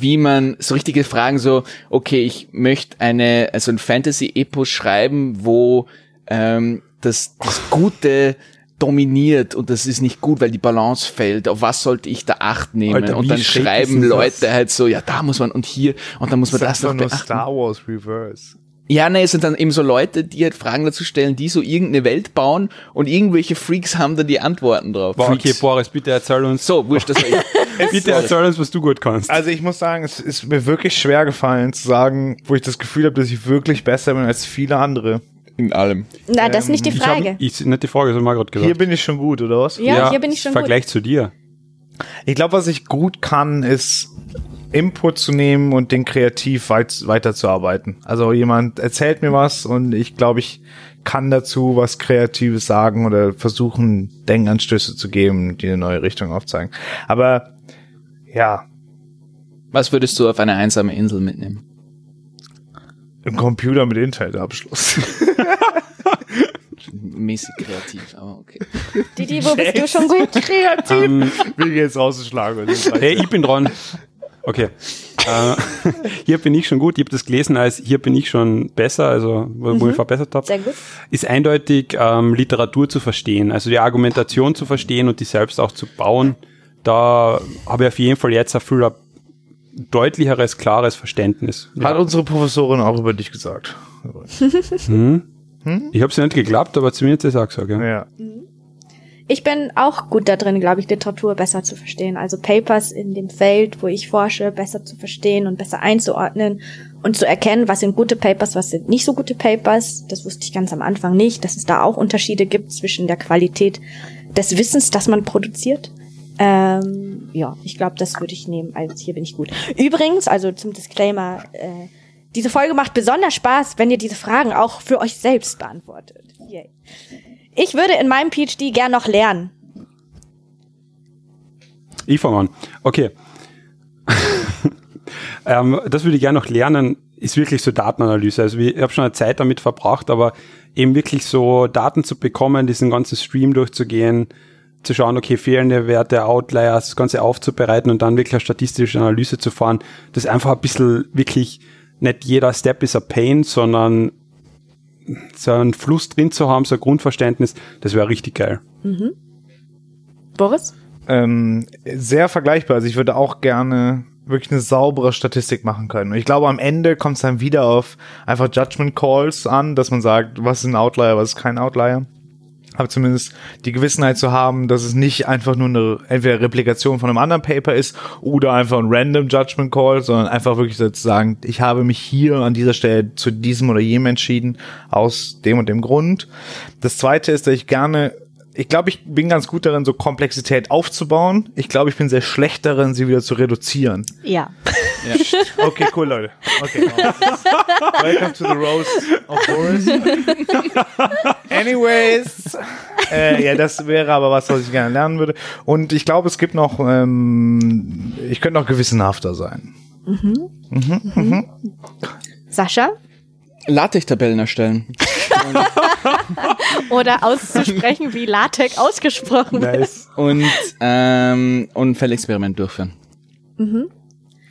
Wie man so richtige Fragen so, okay, ich möchte eine, also ein Fantasy-Epos schreiben, wo ähm, das, das Gute dominiert und das ist nicht gut, weil die Balance fällt. Auf was sollte ich da Acht nehmen? Alter, und dann schreiben ist das? Leute halt so, ja, da muss man und hier und dann muss man Das das, ist doch noch beachten. Star Wars Reverse. Ja, ne, es sind dann eben so Leute, die halt Fragen dazu stellen, die so irgendeine Welt bauen und irgendwelche Freaks haben da die Antworten drauf. Boah, okay. Boris, bitte erzähl uns, So, wurscht, das war ich. (laughs) bitte erzähl uns, was du gut kannst. Also ich muss sagen, es ist mir wirklich schwer gefallen zu sagen, wo ich das Gefühl habe, dass ich wirklich besser bin als viele andere. In allem. Na, das ist nicht die ich Frage. hab, ich, nicht die Frage, das hat Margot gesagt. Hier bin ich schon gut, oder was? ja, hier bin ich schon gut. Vergleich zu dir. Ich glaube, was ich gut kann, ist Input zu nehmen und den kreativ weit, weiterzuarbeiten. Also jemand erzählt mir was und ich glaube, ich kann dazu was Kreatives sagen oder versuchen, Denkanstöße zu geben, die eine neue Richtung aufzeigen. Aber ja, Was würdest du auf eine einsame Insel mitnehmen? ein Computer mit Internetabschluss. (laughs) Mäßig kreativ, aber okay. Didi, wo bist du schon gut? Ähm, (laughs) Will ich jetzt rausschlagen. hey, ich bin dran. Okay. äh, (laughs) hier bin ich schon gut. Ich habe das gelesen als hier bin ich schon besser, also wo, wo ich verbessert habe. Sehr gut. Ist eindeutig ähm, Literatur zu verstehen, also die Argumentation zu verstehen und die selbst auch zu bauen. Da habe ich auf jeden Fall jetzt ein viel deutlicheres, klares Verständnis. Hat unsere Professorin auch über dich gesagt. (laughs) Ich habe es nicht geglaubt, aber zumindest ist es auch gesagt. Ja. Ja. Ich bin auch gut da drin, glaube ich, Literatur besser zu verstehen. Also Papers in dem Feld, wo ich forsche, besser zu verstehen und besser einzuordnen und zu erkennen, was sind gute Papers, was sind nicht so gute Papers. Das wusste ich ganz am Anfang nicht, dass es da auch Unterschiede gibt zwischen der Qualität des Wissens, das man produziert. Ähm, ja, ich glaube, das würde ich nehmen. Also hier bin ich gut. Übrigens, also zum Disclaimer, äh, diese Folge macht besonders Spaß, wenn ihr diese Fragen auch für euch selbst beantwortet. Yay. Ich würde in meinem PhD gern noch lernen. Ich fange an. Okay. (laughs) ähm, das würde ich gerne noch lernen, ist wirklich so Datenanalyse. Also ich habe schon eine Zeit damit verbracht, aber eben wirklich so Daten zu bekommen, diesen ganzen Stream durchzugehen, zu schauen, okay, fehlende Werte, Outliers, das Ganze aufzubereiten und dann wirklich eine statistische Analyse zu fahren. Das ist einfach ein bisschen wirklich, nicht jeder Step ist a Pain, sondern so einen Fluss drin zu haben, so ein Grundverständnis, das wäre richtig geil. Boris? ähm, sehr vergleichbar. Also ich würde auch gerne wirklich eine saubere Statistik machen können. Und ich glaube, am Ende kommt es dann wieder auf einfach Judgment Calls an, dass man sagt, was ist ein Outlier, was ist kein Outlier. Aber zumindest die Gewissenheit zu haben, dass es nicht einfach nur eine entweder Replikation von einem anderen Paper ist oder einfach ein random Judgment Call, sondern einfach wirklich so zu sagen, ich habe mich hier an dieser Stelle zu diesem oder jenem entschieden, aus dem und dem Grund. Das zweite ist, dass ich gerne ich glaube, ich bin ganz gut darin, so Komplexität aufzubauen. Ich glaube, ich bin sehr schlecht darin, sie wieder zu reduzieren. Ja. (laughs) Okay, cool, Leute. Okay. (laughs) Welcome to the Rose of Boris. (laughs) Anyways. Äh, ja, das wäre aber was, was ich gerne lernen würde. Und ich glaube, es gibt noch, ähm, ich könnte noch gewissenhafter sein. Sascha? LaTeX-Tabellen erstellen. (laughs) Oder auszusprechen, wie LaTeX ausgesprochen wird. Nice. Und ähm, Unfallexperiment durchführen.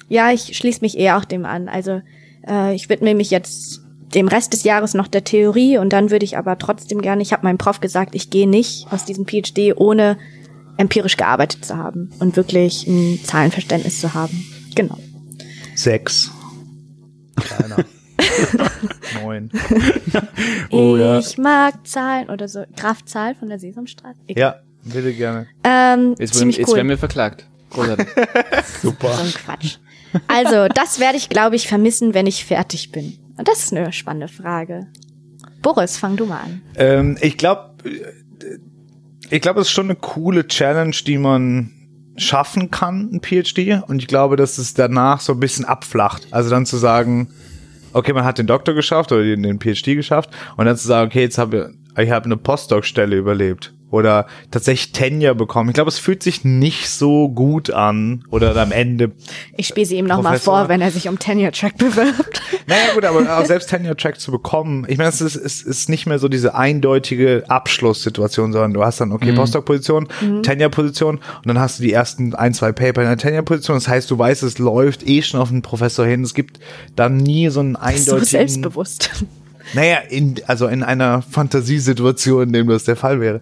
Ja, ich schließe mich eher auch dem an. Also äh, ich widme mich jetzt dem Rest des Jahres noch der Theorie und dann würde ich aber trotzdem gerne, ich habe meinem Prof gesagt, ich gehe nicht aus diesem PhD ohne empirisch gearbeitet zu haben und wirklich ein Zahlenverständnis zu haben. Genau. Sechs. Kleiner. (laughs) Neun. (laughs) Oh, ja. ich mag Zahlen oder so. Graf Zahl von der Sesamstraße. Egal. Ja, bitte gerne. Ähm, Jetzt, ziemlich jetzt cool. werden wir verklagt. (laughs) Super. So ein Quatsch. Also, das werde ich, glaube ich, vermissen, wenn ich fertig bin. Und das ist eine spannende Frage. Boris, fang du mal an. Ähm, ich glaube, ich glaube, es ist schon eine coole Challenge, die man schaffen kann, ein PhD. Und ich glaube, dass es danach so ein bisschen abflacht. Also dann zu sagen, okay, man hat den Doktor geschafft oder den, PhD geschafft und dann zu sagen, okay, jetzt habe ich, ich habe eine Postdoc-Stelle überlebt oder tatsächlich Tenure bekommen. Ich glaube, es fühlt sich nicht so gut an oder am Ende Ich spiele sie ihm nochmal vor, wenn er sich um Tenure Track bewirbt. (laughs) Naja gut, aber auch selbst Tenure Track zu bekommen, ich meine, es ist, es ist nicht mehr so diese eindeutige Abschlusssituation, sondern du hast dann, okay, Postdoc-Position, Tenure-Position und dann hast du die ersten ein, zwei Paper in der Tenure-Position. Das heißt, du weißt, es läuft eh schon auf den Professor hin. Es gibt dann nie so einen so eindeutigen... selbstbewusst. Naja, in, also in einer Fantasiesituation, in dem das der Fall wäre.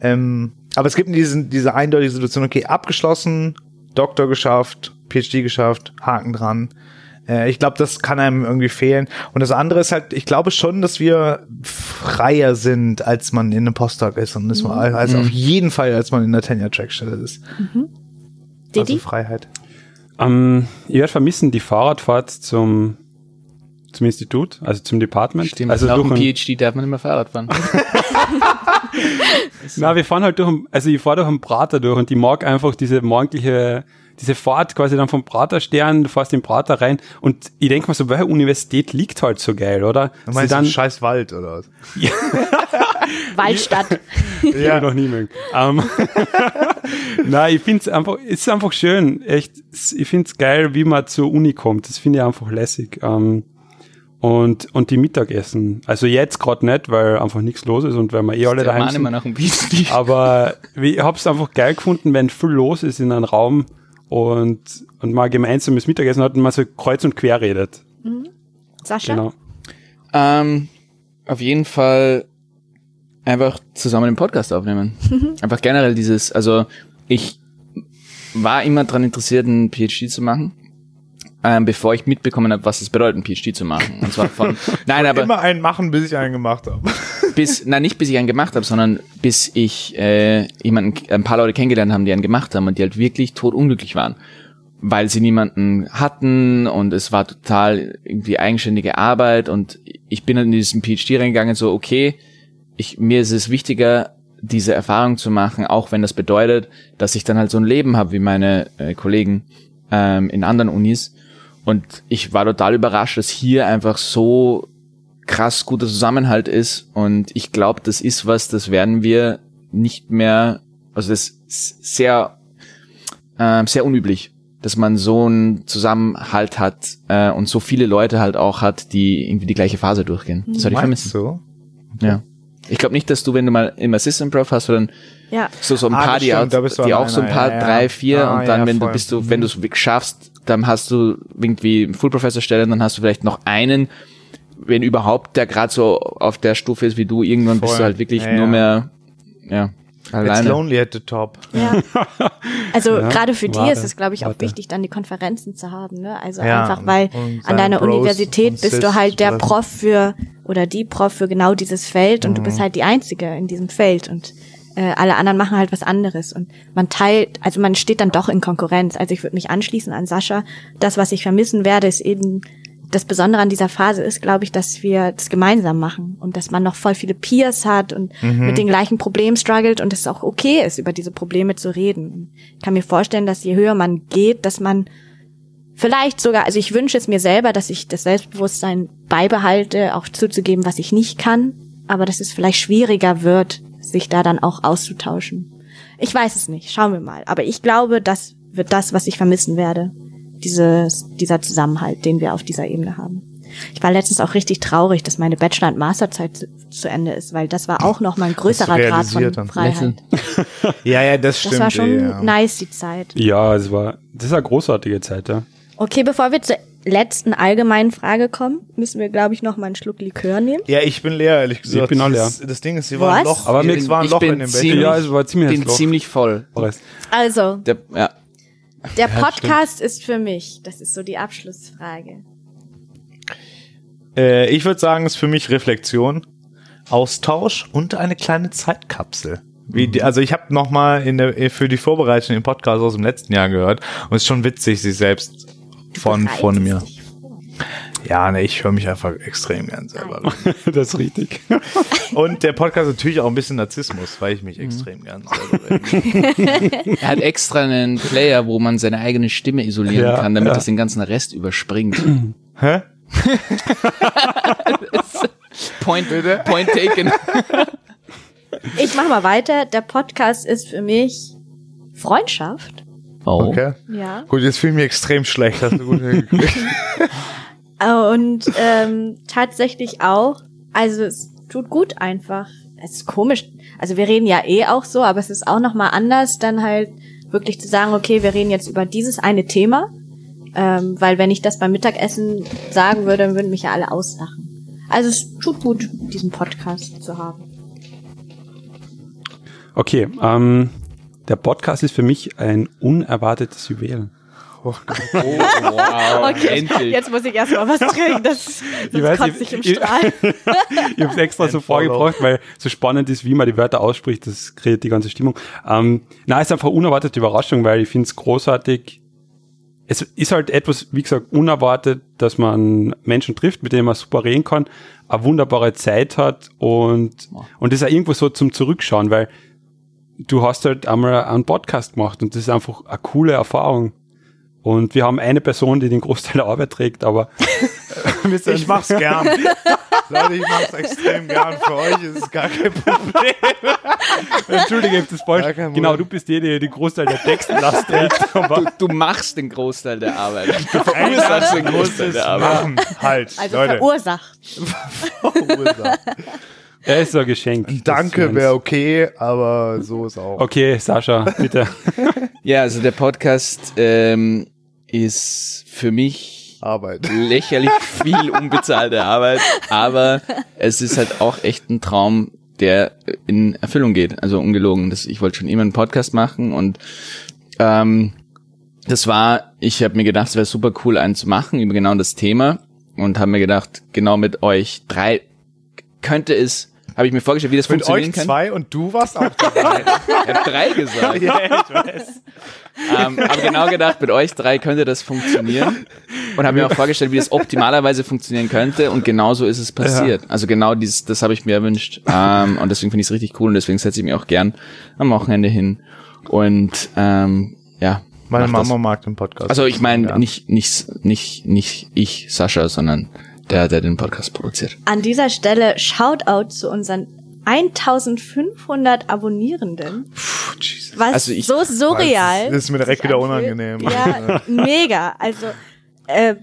Ähm, aber es gibt diesen, diese eindeutige Situation, okay, abgeschlossen, Doktor geschafft, PhD geschafft, Haken dran. Äh, ich glaube, das kann einem irgendwie fehlen. Und das andere ist halt, ich glaube schon, dass wir freier sind, als man in einem Postdoc ist. Und das mal, also auf jeden Fall, als man in der Tenure-Track-Stelle ist. Didi? Also Freiheit. Ähm, ich werde vermissen die Fahrradfahrt zum, zum Institut, also zum Department. Stimmt, also nach dem ein- PhD darf man nicht mehr Fahrrad fahren. Na, wir fahren halt durch, also ich fahre durch einen Prater durch und ich mag einfach diese morgendliche, diese Fahrt quasi dann vom Praterstern, du fährst den Prater rein und ich denke mir so, welche Universität liegt halt so geil, oder? Du Sie meinst dann, dann scheiß Wald oder was? (laughs) Waldstadt. (laughs) ja. noch nie mögen. Ähm, (laughs) Nein, ich finde es einfach, es ist einfach schön, echt, ich finde es geil, wie man zur Uni kommt, das finde ich einfach lässig. Ähm, und, und die Mittagessen, also jetzt gerade nicht, weil einfach nichts los ist und weil wir eh alle daheim Mann sind. immer nach dem. (laughs) Aber ich hab's einfach geil gefunden, wenn viel los ist in einem Raum und, und man gemeinsames Mittagessen hat und man so kreuz und quer redet. Sascha? Genau. Ähm, auf jeden Fall einfach zusammen den Podcast aufnehmen. (laughs) einfach generell dieses, also ich war immer dran interessiert, einen PhD zu machen, ähm, bevor ich mitbekommen habe, was es bedeutet, einen PhD zu machen. Und zwar von, (laughs) nein, aber Immer einen machen, bis ich einen gemacht habe. (laughs) bis, nein, nicht bis ich einen gemacht habe, sondern bis ich äh, jemanden, ein paar Leute kennengelernt haben, die einen gemacht haben und die halt wirklich totunglücklich waren. Weil sie niemanden hatten und es war total irgendwie eigenständige Arbeit und ich bin in diesen PhD reingegangen, so, okay, ich, mir ist es wichtiger, diese Erfahrung zu machen, auch wenn das bedeutet, dass ich dann halt so ein Leben habe wie meine äh, Kollegen ähm, in anderen Unis. Und ich war total überrascht, dass hier einfach so krass guter Zusammenhalt ist. Und ich glaube, das ist was, das werden wir nicht mehr, also das ist sehr, ähm, sehr unüblich, dass man so einen Zusammenhalt hat äh, und so viele Leute halt auch hat, die irgendwie die gleiche Phase durchgehen. Das hatte ich vermissen. du? Ja. Ich glaube nicht, dass du, wenn du mal im Assistant Prof hast, dann Ja. so, so ein Ah, paar, das die, stimmt, auch, du die auch so ein paar, ja, drei, vier Ah, und dann, ja, wenn du voll. bist du, wenn du es schaffst, dann hast du irgendwie Full Professor Stelle, dann hast du vielleicht noch einen, wenn überhaupt, der gerade so auf der Stufe ist wie du, irgendwann bist Voll. du halt wirklich Ja, nur ja. mehr, ja, It's alleine. lonely at the top. Ja. (laughs) Also gerade für die ist es, glaube ich, auch warte. wichtig, dann die Konferenzen zu haben. Ne? Also Ja, einfach, weil an deiner Bros Universität bist du halt der. Prof für oder die Prof für genau dieses Feld und du Mhm. bist halt die Einzige in diesem Feld und äh, alle anderen machen halt was anderes und man teilt, also man steht dann doch in Konkurrenz. Also ich würde mich anschließen an Sascha. Das, was ich vermissen werde, ist eben das Besondere an dieser Phase ist, glaube ich, dass wir das gemeinsam machen und dass man noch voll viele Peers hat und Mhm. mit den gleichen Problemen struggelt und es auch okay ist, über diese Probleme zu reden. Ich kann mir vorstellen, dass je höher man geht, dass man vielleicht sogar, also ich wünsche es mir selber, dass ich das Selbstbewusstsein beibehalte, auch zuzugeben, was ich nicht kann, aber dass es vielleicht schwieriger wird, sich da dann auch auszutauschen. Ich weiß es nicht, schauen wir mal. Aber ich glaube, das wird das, was ich vermissen werde. Dieses, dieser Zusammenhalt, den wir auf dieser Ebene haben. Ich war letztens auch richtig traurig, dass meine Bachelor- und Masterzeit zu, zu Ende ist, weil das war auch noch mal ein größerer Grad von dann. Freiheit. (laughs) Ja, ja, das Das stimmt. war schon ja. nice, die Zeit. Ja, es war, das ist eine großartige Zeit, ja. Okay, bevor wir zur letzten allgemeinen Frage kommen, müssen wir, glaube ich, noch mal einen Schluck Likör nehmen. Ja, ich bin leer, ehrlich gesagt. bin auch Das, das Ding ist, hier war ein? Loch, Aber mir- es war ein ich Loch in dem Becher. Ja, es war ziemlich bin ziemlich voll. Also, Der, ja. der Podcast ist für mich. Das ist so die Abschlussfrage. Äh, ich würde sagen, es ist für mich Reflexion, Austausch und eine kleine Zeitkapsel. Wie die, also ich habe noch mal in der für die Vorbereitung den Podcast aus dem letzten Jahr gehört und es ist schon witzig, sich selbst von von mir. Ja, ne, ich höre mich einfach extrem gern selber. reden. (laughs) das ist richtig. (laughs) Und der Podcast natürlich auch ein bisschen Narzissmus, weil ich mich extrem gern selber. (laughs) Er hat extra einen Player, wo man seine eigene Stimme isolieren Ja, kann, damit ja. das den ganzen Rest überspringt. (clears throat) Hä? Point, point taken. Ich mache mal weiter. Der Podcast ist für mich Freundschaft. Oh. Okay. Ja. Gut, jetzt fühle ich mich extrem schlecht. Hast du gut hingekriegt. (laughs) Und (laughs) ähm, tatsächlich auch, also es tut gut einfach. Es ist komisch. Also wir reden ja eh auch so, aber es ist auch noch mal anders, dann halt wirklich zu sagen, okay, wir reden jetzt über dieses eine Thema, ähm, weil wenn ich das beim Mittagessen sagen würde, dann würden mich ja alle auslachen. Also es tut gut, diesen Podcast zu haben. Okay, ähm, der Podcast ist für mich ein unerwartetes Juwel. Oh, (laughs) wow. Okay, Endlich. jetzt muss ich erstmal was trinken, das, (laughs) Ich das weiß, kotzt ich- sich im ich- Strahl. (laughs) ich habe es extra so vorgebracht, weil so spannend ist, wie man die Wörter ausspricht, das kreiert die ganze Stimmung. Ähm, na, ist einfach eine unerwartete Überraschung, weil ich finde es großartig. Es ist halt etwas, wie gesagt, unerwartet, dass man Menschen trifft, mit denen man super reden kann, eine wunderbare Zeit hat und, und das ist auch irgendwo so zum Zurückschauen, weil du hast halt einmal einen Podcast gemacht und das ist einfach eine coole Erfahrung. Und wir haben eine Person, die den Großteil der Arbeit trägt, aber (laughs) Ich mach's gern. (laughs) Leute, ich mach's extrem gern. Für euch ist es gar kein Problem. Entschuldige, ich hab das falsch. Genau, du bist der, der den Großteil der Textlast trägt. Du, du machst den Großteil der Arbeit. (laughs) Du verursachst den Großteil der Arbeit. Machen. Halt, Also Leute. verursacht. Verursacht. Er ist so ein Geschenk. Danke wäre okay, aber so ist auch. Okay, Sascha, bitte. (laughs) Ja, also der Podcast ähm, ist für mich Arbeit. (laughs) lächerlich viel unbezahlte Arbeit, aber es ist halt auch echt ein Traum, der in Erfüllung geht. Also ungelogen. Das, ich wollte schon immer einen Podcast machen und ähm, das war, ich habe mir gedacht, es wäre super cool, einen zu machen über genau das Thema und habe mir gedacht, genau mit euch drei könnte es, habe ich mir vorgestellt, wie das Mit funktionieren euch kann. zwei und du warst auch (laughs) dabei. Ich habe drei gesagt. ja, ich weiß. ähm, aber genau gedacht, mit euch drei könnte das funktionieren. Und habe mir auch vorgestellt, wie das optimalerweise funktionieren könnte. Und genau so ist es passiert. Also genau dieses, das habe ich mir erwünscht. Ähm, und deswegen finde ich es richtig cool und deswegen setze ich mich auch gern am Wochenende hin. Und ähm, ja. Meine mach das. Mama mag den Podcast. Also ich meine Ja. nicht, nicht, nicht, nicht ich, Sascha, sondern der, der den Podcast produziert. An dieser Stelle Shoutout zu unseren 1500 Abonnierenden. Puh, Jesus. Was Also ich- so surreal. Das ist mir direkt wieder anfühlt. unangenehm. Ja, (laughs) mega. Also, äh,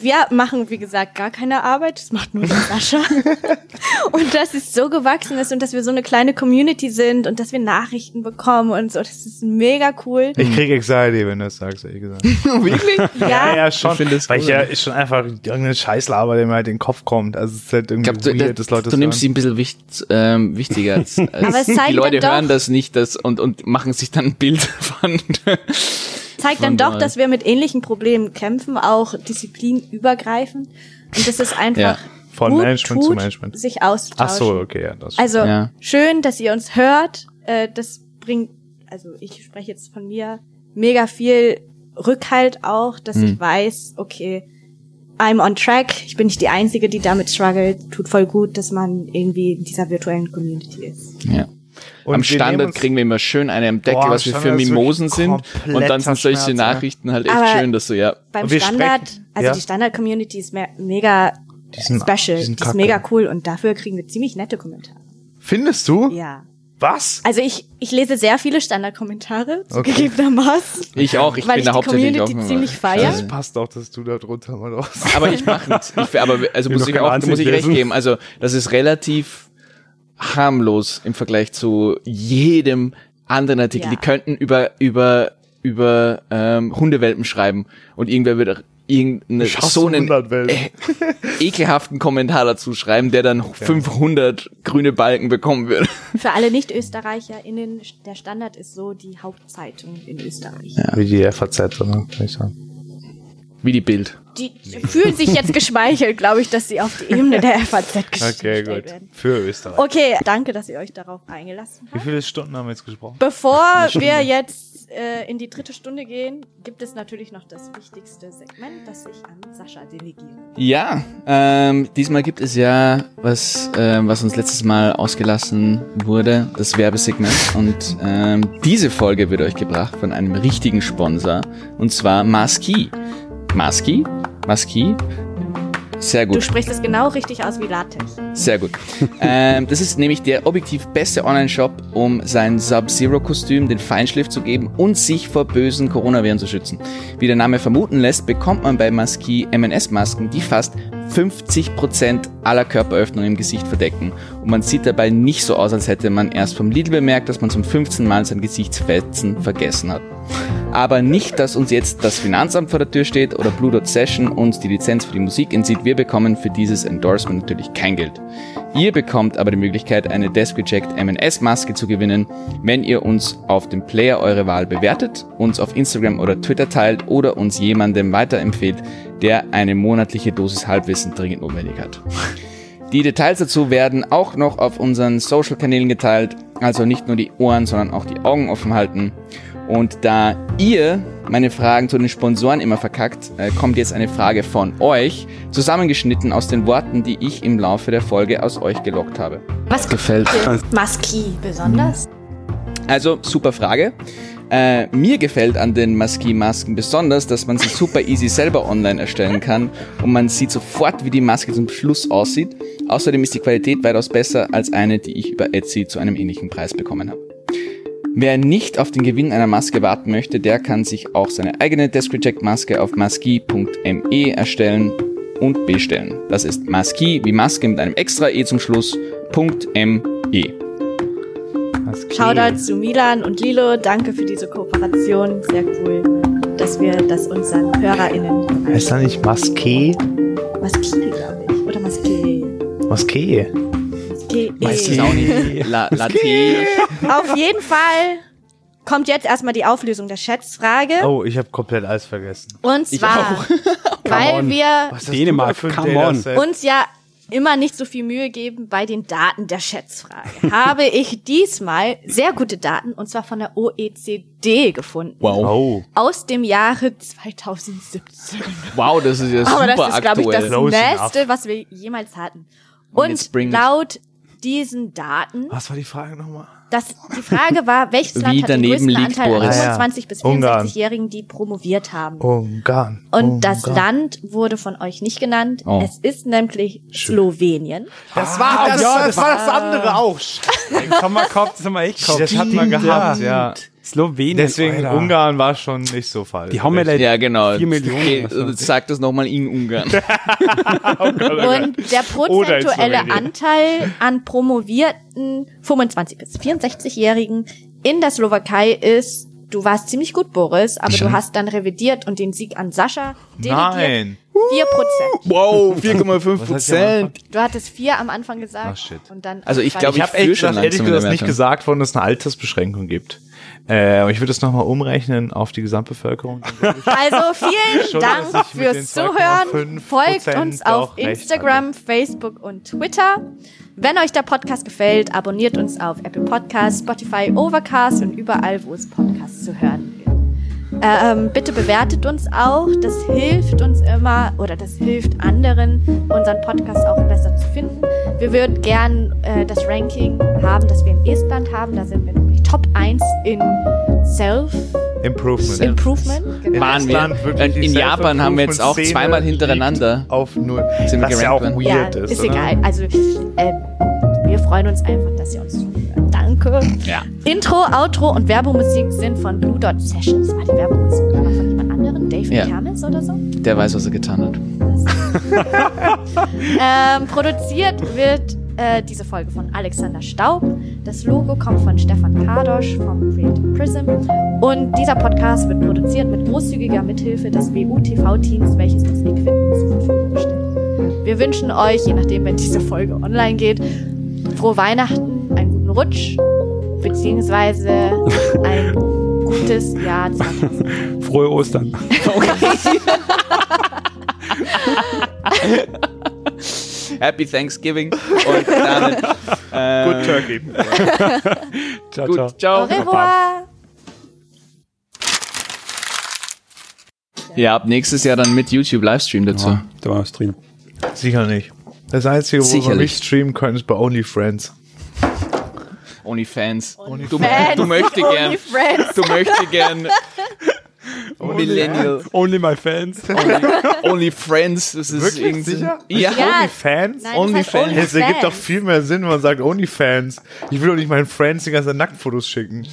wir machen, wie gesagt, gar keine Arbeit. Das macht nur der Sascha. (laughs) und dass es so gewachsen ist und dass wir so eine kleine Community sind und dass wir Nachrichten bekommen und so. Das ist mega cool. Ich krieg Anxiety, wenn du das sagst, ehrlich gesagt. (laughs) Wirklich? Ja, ja, schon. Ich finde das weil ich cool. ja ist schon einfach irgendeine Scheißlaber, der mir halt in den Kopf kommt. Also es ist halt Ich irgendwie glaub, du, weird, dass Leute du nimmst sie ein bisschen wicht, ähm, wichtiger als, (laughs) als Aber es die zeigt Leute hören das nicht das und, und machen sich dann ein Bild von. Zeigt dann doch, dass wir mit ähnlichen Problemen kämpfen, auch disziplinübergreifend. Und das ist einfach Ja. Von gut Management tut, zu Management. sich auszutauschen. Ach so, okay, ja. Das Also Ja. schön, dass ihr uns hört. Äh, das bringt, also ich spreche jetzt von mir, mega viel Rückhalt auch, dass Hm. ich weiß, okay, I'm on track. Ich bin nicht die Einzige, die damit struggelt. Tut voll gut, dass man irgendwie in dieser virtuellen Community ist. Ja. Und Am Standard kriegen wir immer schön eine am Deckel, Boah, was wir für Mimosen sind. Und dann sind solche Schmerz. Nachrichten halt echt schön, dass du ja. Beim Standard, sprechen- also ja. die Standard-Community ist me mega Die sind- special. die Die, ist mega cool und dafür kriegen wir ziemlich nette Kommentare. Findest du? Ja. Was? Also ich, ich lese sehr viele Standard-Kommentare, Okay. zugegebenermaßen. (laughs) Ich auch, ich Weil bin ich da die hauptsächlich auch Community immer- ziemlich feier. Das passt auch, dass du da drunter mal raus. Aber (laughs) ich mache nichts. Ich, aber also muss ich auch muss ich recht geben. Also das ist relativ harmlos im Vergleich zu jedem anderen Artikel. Ja. Die könnten über über über ähm, Hundewelpen schreiben und irgendwer auch irgendeine so einen 100 Welpen? äh, ekelhaften Kommentar dazu schreiben, der dann 500 grüne Balken bekommen wird. Für alle Nicht-ÖsterreicherInnen, der Standard ist so die Hauptzeitung in Österreich. Wie die FAZ, oder? Kann ich sagen. Wie die Bild. Die fühlen sich jetzt geschmeichelt, glaube ich, dass sie auf die Ebene der FAZ Okay, gestellt gut. werden. Für Österreich. Okay, danke, dass ihr euch darauf eingelassen Wie habt. viele Stunden haben wir jetzt gesprochen? Bevor wir jetzt äh, in die dritte Stunde gehen, gibt es natürlich noch das wichtigste Segment, das ich an Sascha delegiere. Ja, ähm, diesmal gibt es ja was, ähm, was uns letztes Mal ausgelassen wurde, das Werbesegment. Und ähm, diese Folge wird euch gebracht von einem richtigen Sponsor, und zwar Maski. Maski? Maski? Sehr Du gut. sprichst es genau richtig aus wie Latex. Sehr gut. ähm, das ist nämlich der objektiv beste Online-Shop, um sein Sub-Zero-Kostüm den Feinschliff zu geben und sich vor bösen Coronaviren zu schützen. Wie der Name vermuten lässt, bekommt man bei Maski MNS-Masken, die fast 50% aller Körperöffnungen im Gesicht verdecken. Und man sieht dabei nicht so aus, als hätte man erst vom Lidl bemerkt, dass man zum 15. Mal sein Gesichtsfetzen vergessen hat. Aber nicht, dass uns jetzt das Finanzamt vor der Tür steht oder Blue Dot Session uns die Lizenz für die Musik entzieht. Wir bekommen für dieses Endorsement natürlich kein Geld. Ihr bekommt aber die Möglichkeit, eine Desk Reject MNS Maske zu gewinnen, wenn ihr uns auf dem Player eure Wahl bewertet, uns auf Instagram oder Twitter teilt oder uns jemandem weiterempfehlt, der eine monatliche Dosis Halbwissen dringend notwendig hat. Die Details dazu werden auch noch auf unseren Social-Kanälen geteilt, also nicht nur die Ohren, sondern auch die Augen offen halten. Und da ihr meine Fragen zu den Sponsoren immer verkackt, äh, kommt jetzt eine Frage von euch, zusammengeschnitten aus den Worten, die ich im Laufe der Folge aus euch gelockt habe. Was Gefällt. Maski besonders? Also, super Frage. Äh, mir gefällt an den Maski-Masken besonders, dass man sie super easy selber online erstellen kann und man sieht sofort, wie die Maske zum Schluss aussieht. Außerdem ist die Qualität weitaus besser als eine, die ich über Etsy zu einem ähnlichen Preis bekommen habe. Wer nicht auf den Gewinn einer Maske warten möchte, der kann sich auch seine eigene Desk Reject Maske auf maski.me erstellen und bestellen. Das ist maski wie Maske mit einem extra e zum Schluss. .me. Shoutout zu Milan und Lilo. Danke für diese Kooperation. Sehr cool, dass wir das unseren HörerInnen Heißt da nicht Maske? Maski, glaube ich. Oder Maske. Maske. Auch nicht. La, Latte. Auf jeden Fall kommt jetzt erstmal die Auflösung der Schätzfrage. Oh, ich habe komplett alles vergessen. Und zwar, weil wir Dänemark, uns ja immer nicht so viel Mühe geben bei den Daten der Schätzfrage, habe (laughs) ich diesmal sehr gute Daten, und zwar von der OECD gefunden. Wow. Oh. Aus dem Jahre 2017. Wow, das ist ja super Aber das ist, glaube ich, das aktuell. Close enough. was wir jemals hatten. Und Und, laut diesen Daten, Was war die Frage nochmal? das, die Frage war, welches Land hat den größten liegt, Anteil an Boris? Ah, ja. 25 bis Ungarn. 64-Jährigen, die promoviert haben? Ungarn. Und das Ungarn. Land wurde von euch nicht genannt. Oh. Es ist nämlich Slowenien. Das war das, ja, das, war das andere auch. Das haben wir gehabt, das haben wir echt gehabt. Das hat man gehabt, ja. Slowenien. Deswegen Alter. Ungarn war schon nicht so falsch. Die haben ja leider Ja, genau. Vier Millionen. Okay, sag das nochmal in Ungarn. (laughs) Und der Oder in prozentuelle. Anteil an promovierten 25 bis 64-Jährigen in der Slowakei ist, du warst ziemlich gut, Boris, aber du hast dann revidiert und den Sieg an Sascha delegiert. Nein. 4 Prozent. Wow, 4,5 Was hat sie am Anfang? Prozent. Du hattest vier am Anfang gesagt. Ach, shit. Und dann Also ich zwei- glaub, Ich habe ehrlich schon gesagt, der nicht gesagt worden, dass es eine Altersbeschränkung gibt. Äh, aber ich würde es nochmal umrechnen auf die Gesamtbevölkerung. (laughs) Also (laughs) vielen Schon, Dank fürs Zuhören. 2,5% Folgt uns auf Instagram, Facebook und Twitter. Wenn euch der Podcast gefällt, abonniert uns auf Apple Podcasts, Spotify, Overcast und überall, wo es Podcasts zu hören gibt. Ähm, bitte bewertet uns auch. Das hilft uns immer oder das hilft anderen, unseren Podcast auch besser zu finden. Wir würden gern äh, das Ranking haben, das wir in Estland haben. Da sind wir nämlich Top 1 in Improvement. Self-Improvement. Genau. Waren wir. Die in Japan haben wir jetzt auch zweimal hintereinander. Auf null. Sind wir Was ja auch weird ja, ist. ist oder? egal. Also äh, wir freuen uns einfach, dass ihr uns zuhört. Danke. Ja. Intro, Outro und Werbemusik sind von Blue Dot Sessions. War die Werbemusik aber von jemand anderen? Dave Ja. Kermes oder so? Der weiß, was er getan hat. (laughs) Ähm, produziert wird äh, diese Folge von Alexander Staub. Das Logo kommt von Stefan Kadosch vom Creative Prism. Und dieser Podcast wird produziert mit großzügiger Mithilfe des WU-TV-Teams, welches das Equipment zur Verfügung stellt. Wir wünschen euch, je nachdem, wenn diese Folge online geht, frohe Weihnachten, einen guten Rutsch, beziehungsweise ein gutes Jahr 2020. Frohe Ostern. Happy Thanksgiving. Und damit. Äh, Good Turkey. Ciao, Gut, ciao. Au revoir! Ja, ab nächstes Jahr dann mit YouTube Livestream dazu. Ja, da war drin. Sicher nicht. Das Einzige, wo wir Sicherlich. nicht streamen können, ist bei OnlyFriends. Onlyfans. Du, Fans, du möchtest gern. Only Friends. Du möchtest gern. Millennial. Only my fans. Only, only Friends. Das ist Wirklich? irgendwie. Sicher? Ja. Ja. OnlyFans? Nein, Onlyfans. das heißt Es ergibt doch viel mehr Sinn, wenn man sagt OnlyFans. Ich will doch nicht meinen Friends die ganze Zeit Nacktfotos schicken.